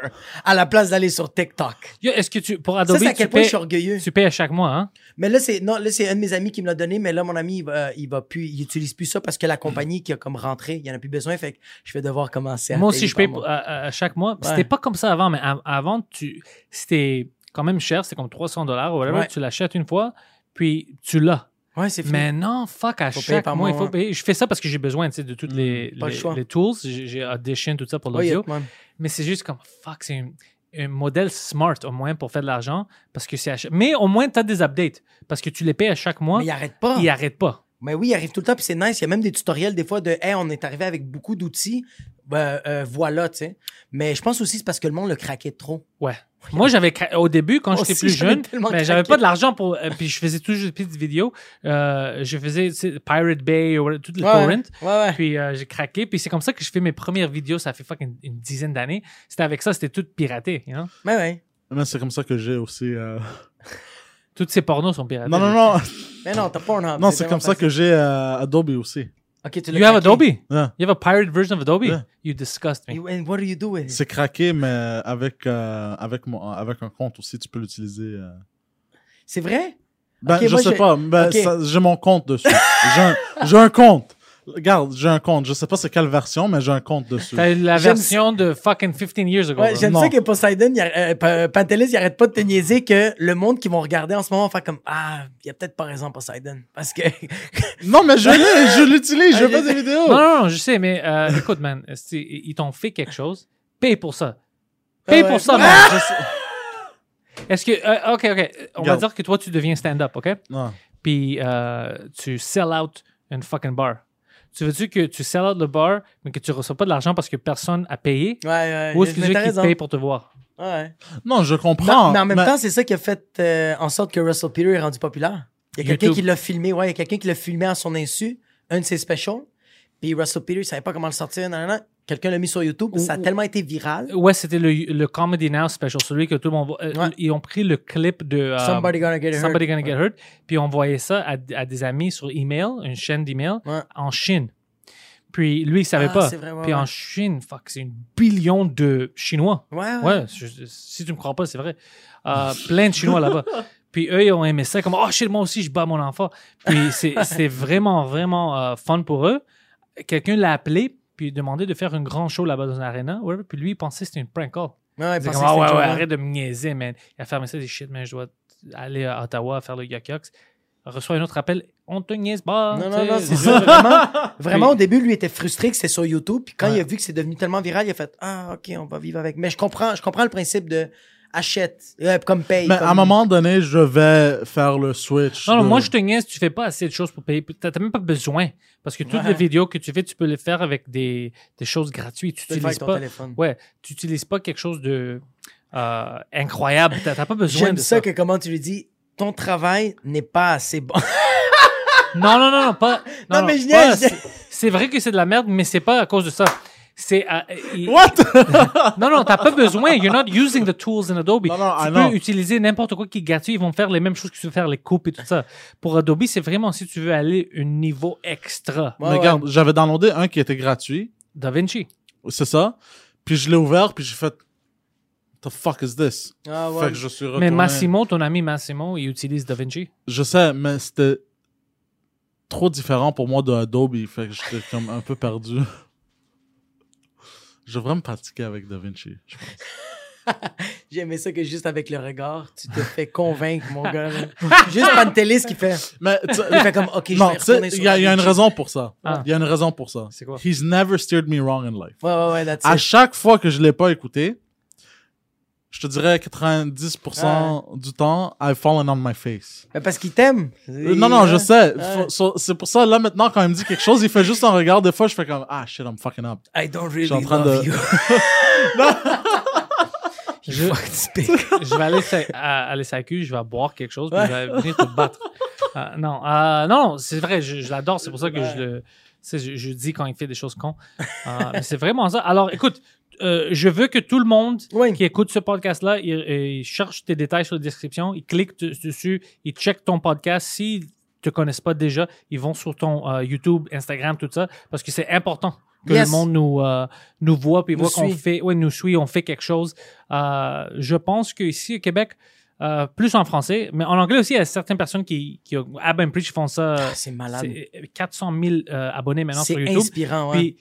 à la place d'aller sur TikTok. Est-ce que tu, pour Adobe, à tu, quel point payes, je suis orgueilleux. tu payes à chaque mois, hein? Mais là, c'est, non, là, c'est un de mes amis qui me l'a donné, mais là, mon ami, il va, il va plus, il utilise plus ça parce que la compagnie qui a comme rentré, il y en a plus besoin, fait que je vais devoir commencer à Moi aussi, je paye à, chaque mois. Ouais. C'était pas comme ça avant, mais av- avant, tu, c'était quand même cher. C'était comme 300 dollars ou whatever. Ouais. Tu l'achètes une fois, puis tu l'as. Ouais, c'est fini. Mais non, fuck, à Faut chaque mois, il mois, faut ouais. payer. Je fais ça parce que j'ai besoin, tu sais, de toutes les, le les, tools. J'ai Audition, tout ça pour l'audio. ouais. Mais c'est juste comme, fuck, c'est un, modèle smart au moins pour faire de l'argent. Parce que c'est chaque- Mais au moins, tu as des updates. Parce que tu les payes à chaque mois. Mais il arrête pas. Ils arrêtent pas. Mais oui, il arrive tout le temps, puis c'est nice. Il y a même des tutoriels des fois de Hey, on est arrivé avec beaucoup d'outils. Ben, euh, voilà, tu sais. Mais je pense aussi que c'est parce que le monde le craquait trop. Ouais. Moi, j'avais cra- au début, quand j'étais plus j'avais jeune, mais j'avais craqué. pas de l'argent pour. euh, puis je faisais toujours des petites vidéos. Euh, je faisais tu sais, Pirate Bay, ou toutes les torrents. ouais, ouais. Puis euh, j'ai craqué. Puis c'est comme ça que je fais mes premières vidéos. Ça fait fucking une, une dizaine d'années. C'était avec ça, c'était tout piraté. You know? Mais ouais. Mais c'est comme ça que j'ai aussi. euh, Toutes ces pornos sont piratés. Non, non, non. Mais non, t'as pas un Non, c'est comme ça que j'ai euh, Adobe aussi. Ok, tu l'as You have. Adobe? Yeah. You have a pirate version of Adobe? Yeah. You disgust me. You- And what do you do with it? C'est craqué, mais avec, euh, avec, mon, avec un compte aussi, tu peux l'utiliser. euh. C'est vrai? Ben, Ok, je moi, sais j'ai- pas. Ben, ok. ça- j'ai mon compte dessus. j'ai, un, j'ai un compte. Regarde, j'ai un compte. Je sais pas c'est quelle version, mais j'ai un compte dessus. T'as la version de fucking 15 years ago. Ouais, j'aime ça que Poseidon, il arr- euh, Pa- Pantelis, il arrête pas de te niaiser que le monde qui vont regarder en ce moment va faire comme Ah, il y a peut-être pas raison, Poseidon. Parce que. Non, mais je l'ai, je l'utilise, je fais des vidéos. Non, non, non, je sais, mais euh, écoute, man, ils t'ont fait quelque chose. Paye pour ça. Paye Ah ouais. pour ça, man. Je sais- Est-ce que. euh, ok, ok. On va dire que toi, tu deviens stand-up, ok? Non. Puis euh, tu sell out une fucking bar. Tu veux-tu que tu sell out le bar, mais que tu reçois pas de l'argent parce que personne a payé? Ouais, ouais. Ou est-ce que tu veux qu'ils payent pour te voir? Ouais. Non, je Non, comprends. mais en même mais- temps, c'est ça qui a fait euh, en sorte que Russell Peter est rendu populaire. Il y a quelqu'un qui l'a filmé, ouais, il y a quelqu'un qui l'a filmé à son insu, un de ses specials. Puis Russell Peter, il savait pas comment le sortir, nan, nan, nan. Quelqu'un l'a mis sur YouTube, ça a tellement été viral. Ouais, c'était le, le Comedy Now special, celui que tout le monde voit. Euh, Ouais. Ils ont pris le clip de euh, Somebody gonna get hurt. Somebody Gonna Get Hurt, puis on envoyé ça à, à des amis sur email, une chaîne d'email, Ouais. en Chine. Puis lui, il savait Ah, pas. puis en Chine, fuck, c'est une billion de Chinois. Ouais, ouais. Je- si tu me crois pas, c'est vrai. Euh, plein de Chinois là-bas. Puis eux, ils ont aimé ça, comme, oh shit, moi aussi, je bats mon enfant. Puis c'est- vraiment, vraiment euh, fun pour eux. Quelqu'un l'a appelé, puis demandé de faire un grand show là-bas dans une arena. whatever. Puis lui, il pensait que c'était une prank call. Ouais, ouais, Il comme, que ah c'était ouais, ouais, joke, arrête de me niaiser, man. Il a fermé ça, dit shit, man, je dois aller à Ottawa faire le Yuck reçoit un autre appel, on te niaise pas. Non, non, non, c'est ça. Vraiment, vraiment au début, lui était frustré que c'était sur YouTube. Puis quand Ouais. il a vu que c'est devenu tellement viral, il a fait Ah, OK, on va vivre avec. Mais je comprends, je comprends le principe de achète, euh, comme paye. Mais comme- à un moment donné, je vais faire le switch. Non, non, de- moi, je te niaise, tu fais pas assez de choses pour payer. T'as même pas besoin. Parce que toutes Ouais. les vidéos que tu fais, tu peux les faire avec des, des choses gratuites. Tu Tu ton pas. téléphone. Ouais, tu n'utilises pas quelque chose de euh, incroyable. T'as pas besoin J'aime de ça ça. que comment tu lui dis ton travail n'est pas assez bon. Non, non, non, non, pas. Non, mais je C'est vrai que c'est de la merde, mais c'est pas à cause de ça. C'est. euh, What? Non, non, t'as pas besoin. You're not using the tools in Adobe. Non, non, tu I peux know. utiliser n'importe quoi qui est gratuit. Ils vont faire les mêmes choses que tu veux faire, les coupes et tout ça. Pour Adobe, c'est vraiment si tu veux aller un niveau extra. Ouais, Mais regarde, j'avais downloadé un qui était gratuit. Da Vinci. C'est ça. Puis je l'ai ouvert, puis j'ai fait. The fuck is this? Ah, Fait que je suis retourné. Mais Massimo, ton ami Massimo, il utilise Da Vinci. Je sais, mais c'était trop différent pour moi de Adobe. Fait que j'étais comme un peu perdu. Je devrais me pratiquer avec DaVinci, je pense. J'ai aimé ça que juste avec le regard, tu te fais convaincre, mon gars. Juste Pantelis qui fait. Mais tu- Il fait comme, OK, je non, vais sur il y, a- il y a une raison pour ça. Il Ah. y a une raison pour ça. C'est quoi? He's never steered me wrong in life. Ouais, ouais, ouais, that's À it. chaque fois que je l'ai pas écouté, je te dirais 90% du temps, I've fallen on my face. Mais Parce qu'il t'aime. Euh, Non, non, je sais. Ouais. Faut- so- C'est pour ça, là, maintenant, quand il me dit quelque chose, il fait juste un regard. Des fois, je fais comme, ah, shit, I'm fucking up. I don't really suis en train love de- you. Je- je vais aller sa- à, à l'SAQ, je vais boire quelque chose, puis Ouais. je vais venir te battre. Euh, non, euh, non, c'est vrai, je, je l'adore, c'est pour ça que je le. Je, je dis quand il fait des choses cons. Euh, mais c'est vraiment ça. Alors, écoute, euh, je veux que tout le monde Oui. qui écoute ce podcast-là, il, il cherche tes détails sur la description, il clique dessus, il check ton podcast. S'ils te connaissent pas déjà, ils vont sur ton euh, YouTube, Instagram, tout ça, parce que c'est important que Yes. le monde nous, euh, nous voit puis Nous voit qu'on fait, ouais, nous suit, on fait quelque chose. Je pense qu'ici au Québec, euh, plus en français, mais en anglais aussi, il y a certaines personnes qui, qui Ab and Preach font ça. Ah, c'est malade. c'est 400 000 euh, abonnés maintenant C'est sur YouTube. inspirant, ouais. Puis,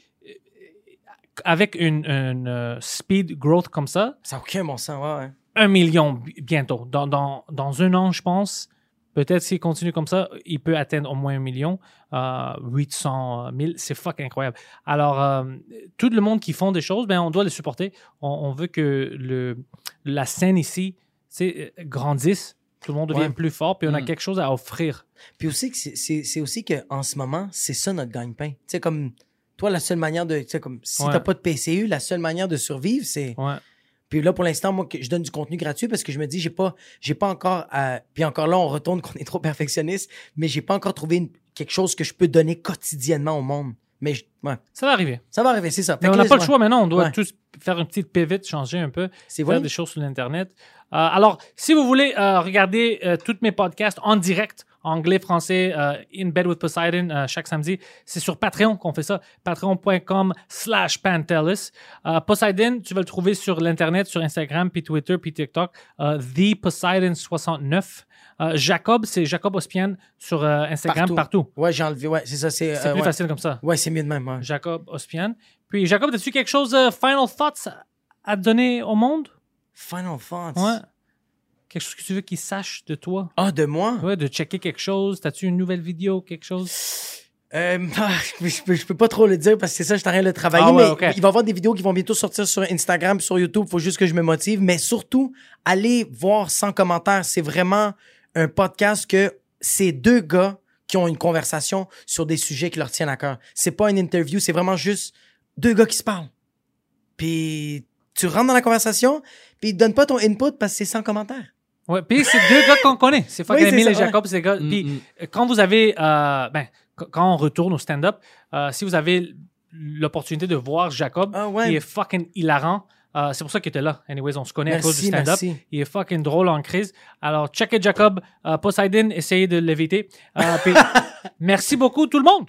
avec une, une, euh, speed growth comme ça, Ça n'a aucun bon sens, ouais, ouais. un million bi- bientôt. Dans, dans, dans un an, je pense, peut-être s'il continue comme ça, il peut atteindre au moins un million. Euh, 800 000, c'est fuck incroyable. Alors, euh, tout le monde qui font des choses, ben, on doit les supporter. On, on veut que le, la scène ici euh, grandisse. Tout le monde Ouais. plus fort, puis on a Mm. quelque chose à offrir. Puis aussi, c'est aussi qu'en ce moment, c'est ça notre gagne-pain. Tu sais, comme toi, la seule manière de. Tu sais, comme si Ouais. t'as pas de PCU, la seule manière de survivre, c'est. Ouais. Puis là, pour l'instant, moi, je donne du contenu gratuit parce que je me dis, j'ai pas, j'ai pas encore. à- Puis encore là, on retourne qu'on est trop perfectionniste, mais j'ai pas encore trouvé une- quelque chose que je peux donner quotidiennement au monde. Mais je- ouais, Ça va arriver. ça va arriver, c'est ça. Mais on n'a pas le choix maintenant. On doit Ouais. tous faire une petite pivot, changer un peu. C'est faire vrai. des choses sur l'Internet. Euh, alors, si vous voulez euh, regarder euh, tous mes podcasts en direct, anglais, français, euh, In Bed with Poseidon, euh, chaque samedi, c'est sur Patreon qu'on fait ça. Patreon.com slash Pantelis. Euh, Poseidon, tu vas le trouver sur l'Internet, sur Instagram, puis Twitter, puis TikTok. The Poseidon69. Euh, Jacob, c'est Jacob Ospian sur Instagram, partout. Ouais, j'ai enlevé. Ouais, c'est ça. C'est plus ouais. facile comme ça. Ouais, c'est mieux de même. ouais. Jacob Ospian. Puis, Jacob, as-tu quelque chose, final thoughts à- à donner au monde? Final Thoughts? Ouais. Quelque chose que tu veux qu'ils sachent de toi? Ah, de moi? Ouais, de checker quelque chose. T'as-tu une nouvelle vidéo, quelque chose? Euh, ah, je, peux, je peux pas trop le dire parce que c'est ça, je suis en train de travailler. Ah ouais, mais il va y avoir des vidéos qui vont bientôt sortir sur Instagram, sur YouTube. faut juste que je me motive. Mais surtout, allez voir sans commentaire. C'est vraiment un podcast que c'est deux gars qui ont une conversation sur des sujets qui leur tiennent à cœur. C'est pas une interview, c'est vraiment juste deux gars qui se parlent. Puis tu rentres dans la conversation, puis ils te donnent pas ton input parce que c'est sans commentaire. Ouais, puis c'est deux gars qu'on connaît. C'est fucking Oui, c'est Emile ça, et Jacob, c'est des gars. Mm, Puis mm. euh, quand vous avez, euh, ben, qu- quand on retourne au stand-up, euh, si vous avez l'opportunité de voir Jacob, Ah ouais. il est fucking hilarant. Euh, c'est pour ça qu'il était là. Anyways, on se connaît à cause du Merci, stand-up. merci. Il est fucking drôle en crise. Alors, checkez Jacob. Euh, Poseidon, essayez de l'éviter. Euh, merci beaucoup, tout le monde.